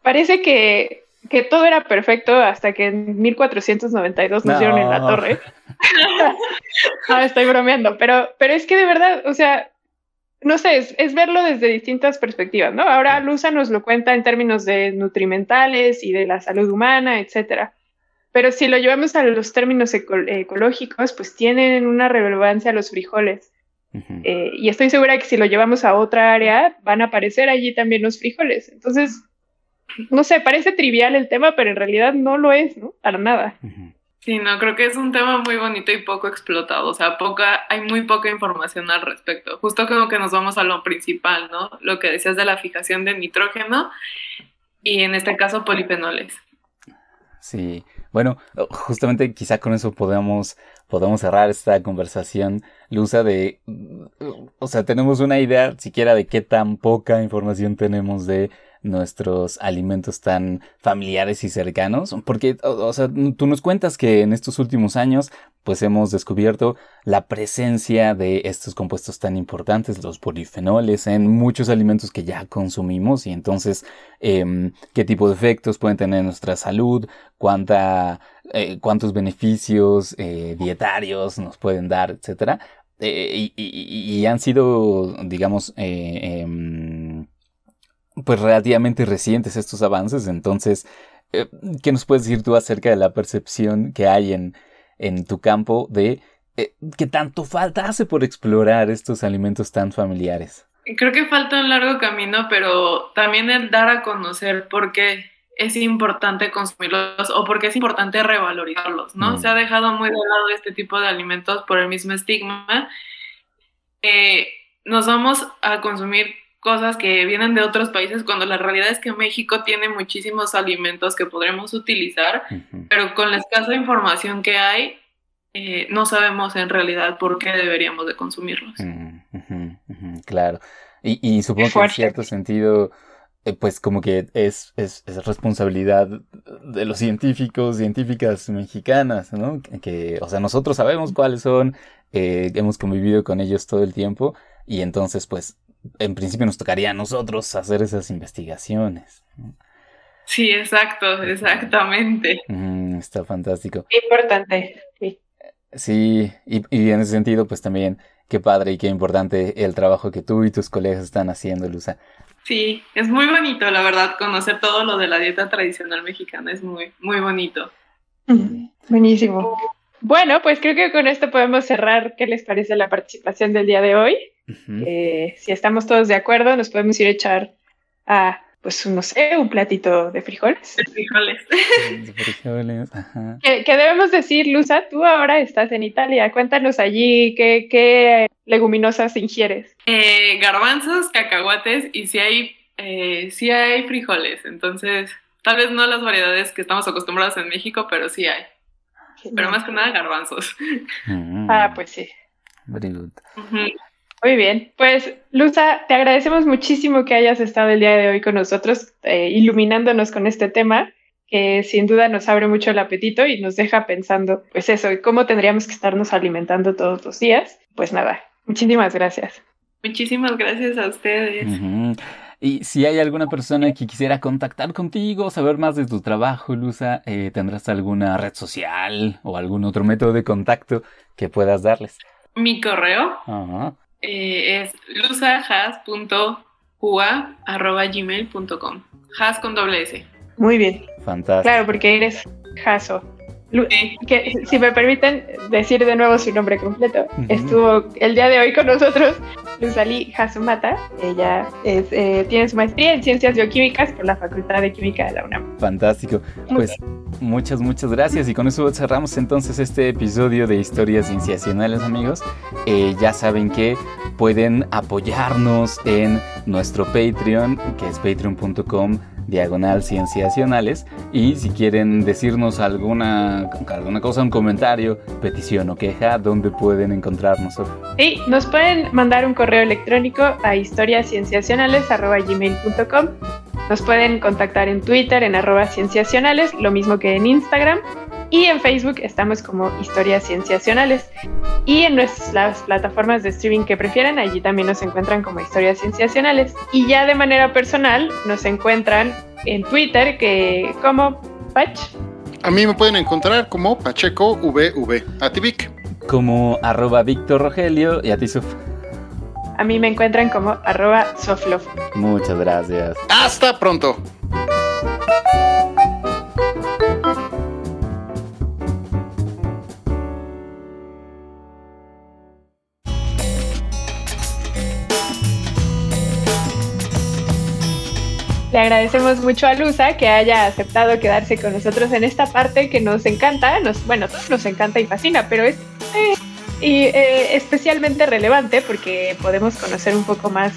[SPEAKER 2] parece que, que todo era perfecto hasta que en 1492 nos dieron en la torre. no, estoy bromeando, pero, pero es que de verdad, o sea, no sé, es, verlo desde distintas perspectivas, ¿no? Ahora Lusa nos lo cuenta en términos de nutrimentales y de la salud humana, etcétera. Pero si lo llevamos a los términos ecológicos, pues tienen una relevancia los frijoles. Eh, y estoy segura que si lo llevamos a otra área, van a aparecer allí también los frijoles. Entonces, no sé, parece trivial el tema, pero en realidad no lo es, ¿no? Para nada.
[SPEAKER 4] Sí, no, creo que es un tema muy bonito y poco explotado, o sea, poca, hay muy poca información al respecto. Justo como que nos vamos a lo principal, ¿no? Lo que decías de la fijación de nitrógeno y en este caso polifenoles.
[SPEAKER 1] Sí, bueno, justamente quizá con eso podemos, podemos cerrar esta conversación, Luza, de, o sea, tenemos una idea siquiera de qué tan poca información tenemos de nuestros alimentos tan familiares y cercanos, porque, o, sea, tú nos cuentas que en estos últimos años, pues hemos descubierto la presencia de estos compuestos tan importantes, los polifenoles, en muchos alimentos que ya consumimos. Y entonces, em, qué tipo de efectos pueden tener en nuestra salud, cuánta, eh, cuántos beneficios eh, dietarios nos pueden dar, etcétera. Eh, y, han sido, digamos, em, pues relativamente recientes estos avances, entonces, eh, ¿qué nos puedes decir tú acerca de la percepción que hay en, en tu campo de eh, qué tanto falta hace por explorar estos alimentos tan familiares?
[SPEAKER 4] Creo que falta un largo camino, pero también el dar a conocer por qué es importante consumirlos o por qué es importante revalorizarlos, ¿no? Mm. Se ha dejado muy de lado este tipo de alimentos por el mismo estigma. Eh, nos vamos a consumir cosas que vienen de otros países cuando la realidad es que México tiene muchísimos alimentos que podremos utilizar, pero con la escasa información que hay, eh, no sabemos en realidad por qué deberíamos de consumirlos.
[SPEAKER 1] claro. Y, supongo que en cierto sentido, eh, pues como que es, es, responsabilidad de los científicos, científicas mexicanas, ¿no? Que, o sea, nosotros sabemos cuáles son, eh, hemos convivido con ellos todo el tiempo y entonces pues en principio nos tocaría a nosotros hacer esas investigaciones.
[SPEAKER 4] Sí, exacto, exactamente.
[SPEAKER 1] está fantástico.
[SPEAKER 2] Importante, sí.
[SPEAKER 1] Sí, y, y, en ese sentido, pues también qué padre y qué importante el trabajo que tú y tus colegas están haciendo, Luza.
[SPEAKER 4] Sí, es muy bonito, la verdad, conocer todo lo de la dieta tradicional mexicana, es muy, muy bonito.
[SPEAKER 2] Buenísimo. Bueno, pues creo que con esto podemos cerrar. ¿Qué les parece la participación del día de hoy? Eh, si estamos todos de acuerdo, nos podemos ir a echar a, pues, no sé, un platito de frijoles.
[SPEAKER 4] De frijoles.
[SPEAKER 1] De frijoles,
[SPEAKER 2] ¿Qué, debemos decir, Luza? Tú ahora estás en Italia. Cuéntanos allí qué, leguminosas ingieres.
[SPEAKER 4] Eh, garbanzos, cacahuates y si hay, eh, si hay frijoles. Entonces, tal vez no las variedades que estamos acostumbrados en México, pero sí hay. Pero más que nada garbanzos.
[SPEAKER 2] Mm. Ah, pues sí. Very good. Muy bien, pues Luza, te agradecemos muchísimo que hayas estado el día de hoy con nosotros, eh, iluminándonos con este tema, que sin duda nos abre mucho el apetito y nos deja pensando, pues eso, cómo tendríamos que estarnos alimentando todos los días. Pues nada, muchísimas gracias.
[SPEAKER 4] Muchísimas gracias a ustedes.
[SPEAKER 1] Y si hay alguna persona que quisiera contactar contigo, saber más de tu trabajo, Luza, eh, ¿tendrás alguna red social o algún otro método de contacto que puedas darles?
[SPEAKER 4] Mi correo eh, es luzahas.jua.gmail.com. Has con doble S.
[SPEAKER 2] Muy bien.
[SPEAKER 1] Fantástico.
[SPEAKER 2] Claro, porque eres Jaso. Que, si me permiten decir de nuevo su nombre completo, estuvo el día de hoy con nosotros Luzali Hasumata. Ella eh, tiene su maestría en Ciencias Bioquímicas por la Facultad de Química de la UNAM.
[SPEAKER 1] Fantástico. pues muchas, muchas gracias. Y con eso cerramos entonces este episodio de Historias Cienciacionales, amigos. Eh, ya saben que pueden apoyarnos en nuestro Patreon, que es patreon.com diagonal cienciacionales y si quieren decirnos alguna, alguna cosa, un comentario, petición o queja, ¿dónde pueden encontrarnos?
[SPEAKER 2] Sí, nos pueden mandar un correo electrónico a historiascienciacionales.gmail.com nos pueden contactar en Twitter en arroba cienciacionales, lo mismo que en Instagram. Y en Facebook estamos como Historias Cienciacionales. Y en nuestras plataformas de streaming que prefieran, allí también nos encuentran como Historias Cienciacionales. Y ya de manera personal nos encuentran en Twitter que como Pach.
[SPEAKER 3] A mí me pueden encontrar como Pacheco VV. A ti, Vic.
[SPEAKER 1] Como arroba Víctor Rogelio y a ti, Suf.
[SPEAKER 2] A mí me encuentran como arroba softlove.
[SPEAKER 1] Muchas gracias.
[SPEAKER 3] Hasta pronto.
[SPEAKER 2] Agradecemos mucho a Luza que haya aceptado quedarse con nosotros en esta parte que nos encanta, nos, bueno, nos encanta y fascina, pero es eh, y, eh, especialmente relevante porque podemos conocer un poco más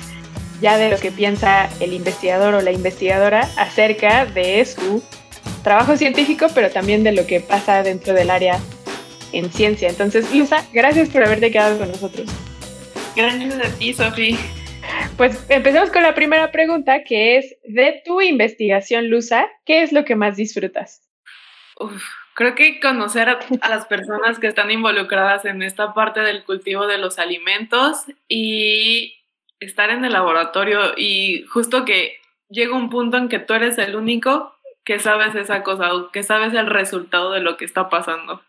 [SPEAKER 2] ya de lo que piensa el investigador o la investigadora acerca de su trabajo científico, pero también de lo que pasa dentro del área en ciencia. Entonces, Luza, gracias por haberte quedado con nosotros.
[SPEAKER 4] Gracias a ti, Sofi.
[SPEAKER 2] Pues empecemos con la primera pregunta, que es, de tu investigación, Luza, ¿qué es lo que más disfrutas?
[SPEAKER 4] Uf, creo que conocer a, las personas que están involucradas en esta parte del cultivo de los alimentos y estar en el laboratorio y justo que llega un punto en que tú eres el único que sabes esa cosa, que sabes el resultado de lo que está pasando.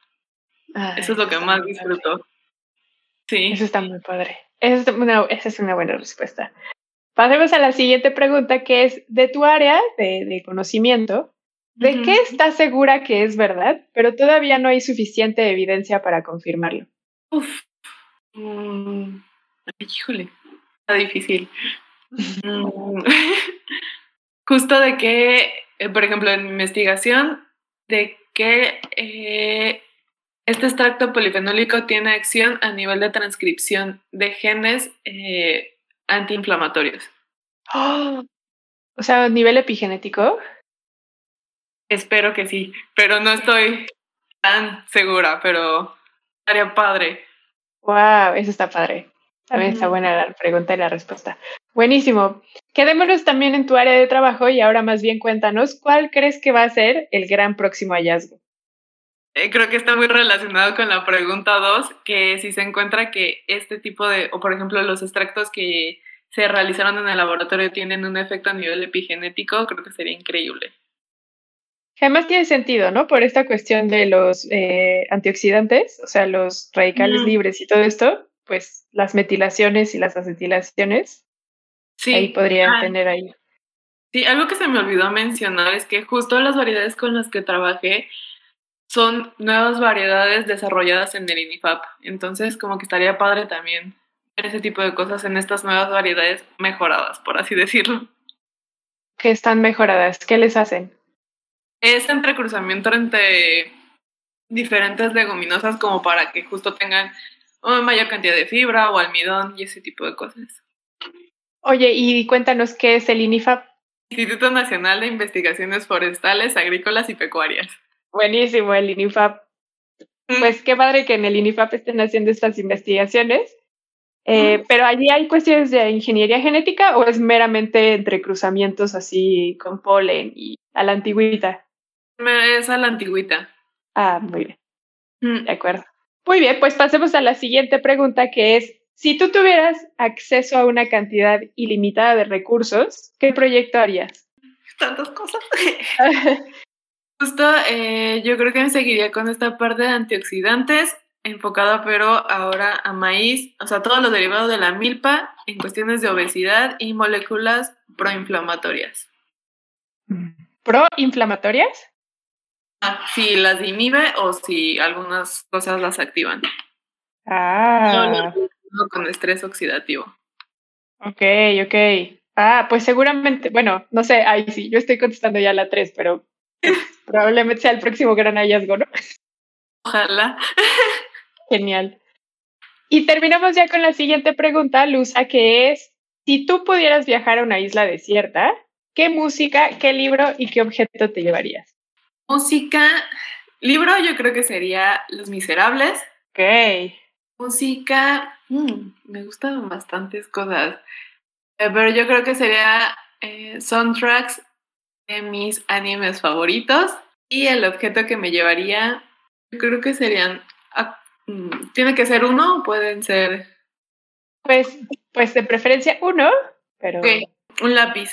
[SPEAKER 4] eso es lo que más disfruto. Sí.
[SPEAKER 2] Eso está muy padre. Esa es una, buena respuesta. Pasemos a la siguiente pregunta, que es de tu área de, conocimiento, ¿de qué estás segura que es verdad, pero todavía no hay suficiente evidencia para confirmarlo?
[SPEAKER 4] Uf. Mm, híjole, está difícil. Mm. Justo de que, eh, por ejemplo, en mi investigación, de que eh, este extracto polifenólico tiene acción a nivel de transcripción de genes eh, antiinflamatorios.
[SPEAKER 2] O sea, a nivel epigenético.
[SPEAKER 4] Espero que sí, pero no estoy tan segura, pero estaría padre.
[SPEAKER 2] Wow, eso está padre. También está buena la pregunta y la respuesta. Buenísimo. Quedémonos también en tu área de trabajo y ahora más bien cuéntanos cuál crees que va a ser el gran próximo hallazgo.
[SPEAKER 4] Eh, creo que está muy relacionado con la pregunta 2, que si se encuentra que este tipo de, o por ejemplo los extractos que se realizaron en el laboratorio tienen un efecto a nivel epigenético, creo que sería increíble.
[SPEAKER 2] Además tiene sentido, ¿no? Por esta cuestión de los eh, antioxidantes, o sea, los radicales libres y todo esto, pues las metilaciones y las acetilaciones, sí. ahí podrían ah. tener ahí.
[SPEAKER 4] Sí, algo que se me olvidó mencionar es que justo las variedades con las que trabajé son nuevas variedades desarrolladas en el INIFAP. Entonces, como que estaría padre también ver ese tipo de cosas en estas nuevas variedades mejoradas, por así decirlo.
[SPEAKER 2] ¿Qué están mejoradas? ¿Qué les hacen?
[SPEAKER 4] Es entrecruzamiento entre diferentes leguminosas como para que justo tengan una mayor cantidad de fibra o almidón y ese tipo de cosas.
[SPEAKER 2] Oye, y cuéntanos qué es el INIFAP.
[SPEAKER 4] Instituto Nacional de Investigaciones Forestales, Agrícolas y Pecuarias.
[SPEAKER 2] Buenísimo, el INIFAP. Mm. Pues qué padre que en el INIFAP estén haciendo estas investigaciones. Eh, mm. Pero allí hay cuestiones de ingeniería genética o es meramente entre cruzamientos así con polen y a la antigüita.
[SPEAKER 4] Es a la antigüita.
[SPEAKER 2] Ah, muy bien. Mm. De acuerdo. Muy bien, pues pasemos a la siguiente pregunta que es, si tú tuvieras acceso a una cantidad ilimitada de recursos, ¿qué proyecto harías?
[SPEAKER 4] Tantas cosas. Justo, eh, yo creo que me seguiría con esta parte de antioxidantes, enfocada pero ahora a maíz, o sea, todos los derivados de la milpa en cuestiones de obesidad y moléculas proinflamatorias.
[SPEAKER 2] ¿Proinflamatorias?
[SPEAKER 4] Ah, si las inhibe o si algunas cosas las activan.
[SPEAKER 2] Ah.
[SPEAKER 4] No, con estrés oxidativo.
[SPEAKER 2] Ok, ok. Ah, pues seguramente, bueno, no sé, ahí sí, yo estoy contestando ya la 3, pero Probablemente sea el próximo gran hallazgo, ¿no?
[SPEAKER 4] Ojalá.
[SPEAKER 2] Genial. Y terminamos ya con la siguiente pregunta, Luza, que es, si tú pudieras viajar a una isla desierta, ¿qué música, qué libro y qué objeto te llevarías?
[SPEAKER 4] Música, libro yo creo que sería Los Miserables.
[SPEAKER 2] Ok.
[SPEAKER 4] Música, mm, me gustan bastantes cosas, eh, pero yo creo que sería eh, soundtracks de mis animes favoritos y el objeto que me llevaría, yo creo que serían, ah, mm, tiene que ser uno o pueden ser...
[SPEAKER 2] Pues, pues de preferencia uno, pero...
[SPEAKER 4] un lápiz.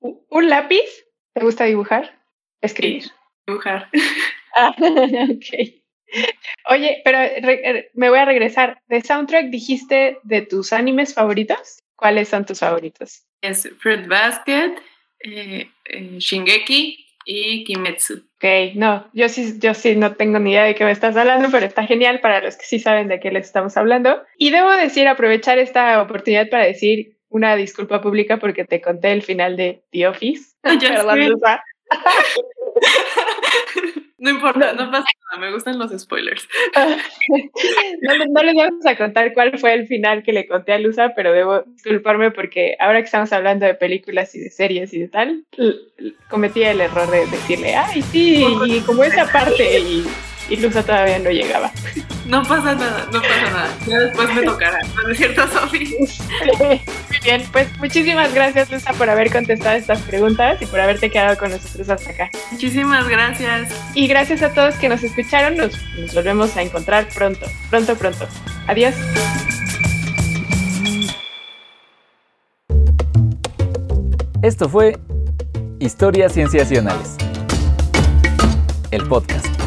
[SPEAKER 2] ¿Un lápiz? ¿Te gusta dibujar? Escribir.
[SPEAKER 4] dibujar.
[SPEAKER 2] Ah, ok. Oye, pero me voy a regresar. ¿De soundtrack dijiste de tus animes favoritos? ¿Cuáles son tus favoritos?
[SPEAKER 4] Es Fruit Basket, eh, eh, Shingeki y Kimetsu.
[SPEAKER 2] Ok, no, yo sí, yo sí no tengo ni idea de qué me estás hablando, pero está genial para los que sí saben de qué les estamos hablando. Y debo decir, aprovechar esta oportunidad para decir una disculpa pública porque te conté el final de The Office.
[SPEAKER 4] Perdón, No importa, no, pasa nada, me gustan los spoilers.
[SPEAKER 2] no, les vamos a contar cuál fue el final que le conté a Luza, pero debo disculparme porque ahora que estamos hablando de películas y de series y de tal, cometí el error de decirle, ay, sí, y como esa parte, y y Luza todavía no llegaba.
[SPEAKER 4] No pasa nada, no pasa nada. Ya después me tocará, ¿no es cierto, Sofi?
[SPEAKER 2] Muy bien, pues muchísimas gracias, Luza, por haber contestado estas preguntas y por haberte quedado con nosotros hasta acá.
[SPEAKER 4] Muchísimas gracias.
[SPEAKER 2] Y gracias a todos que nos escucharon. Nos, nos volvemos a encontrar pronto, pronto, pronto. Adiós.
[SPEAKER 1] Esto fue Historias Cienciacionales, el podcast.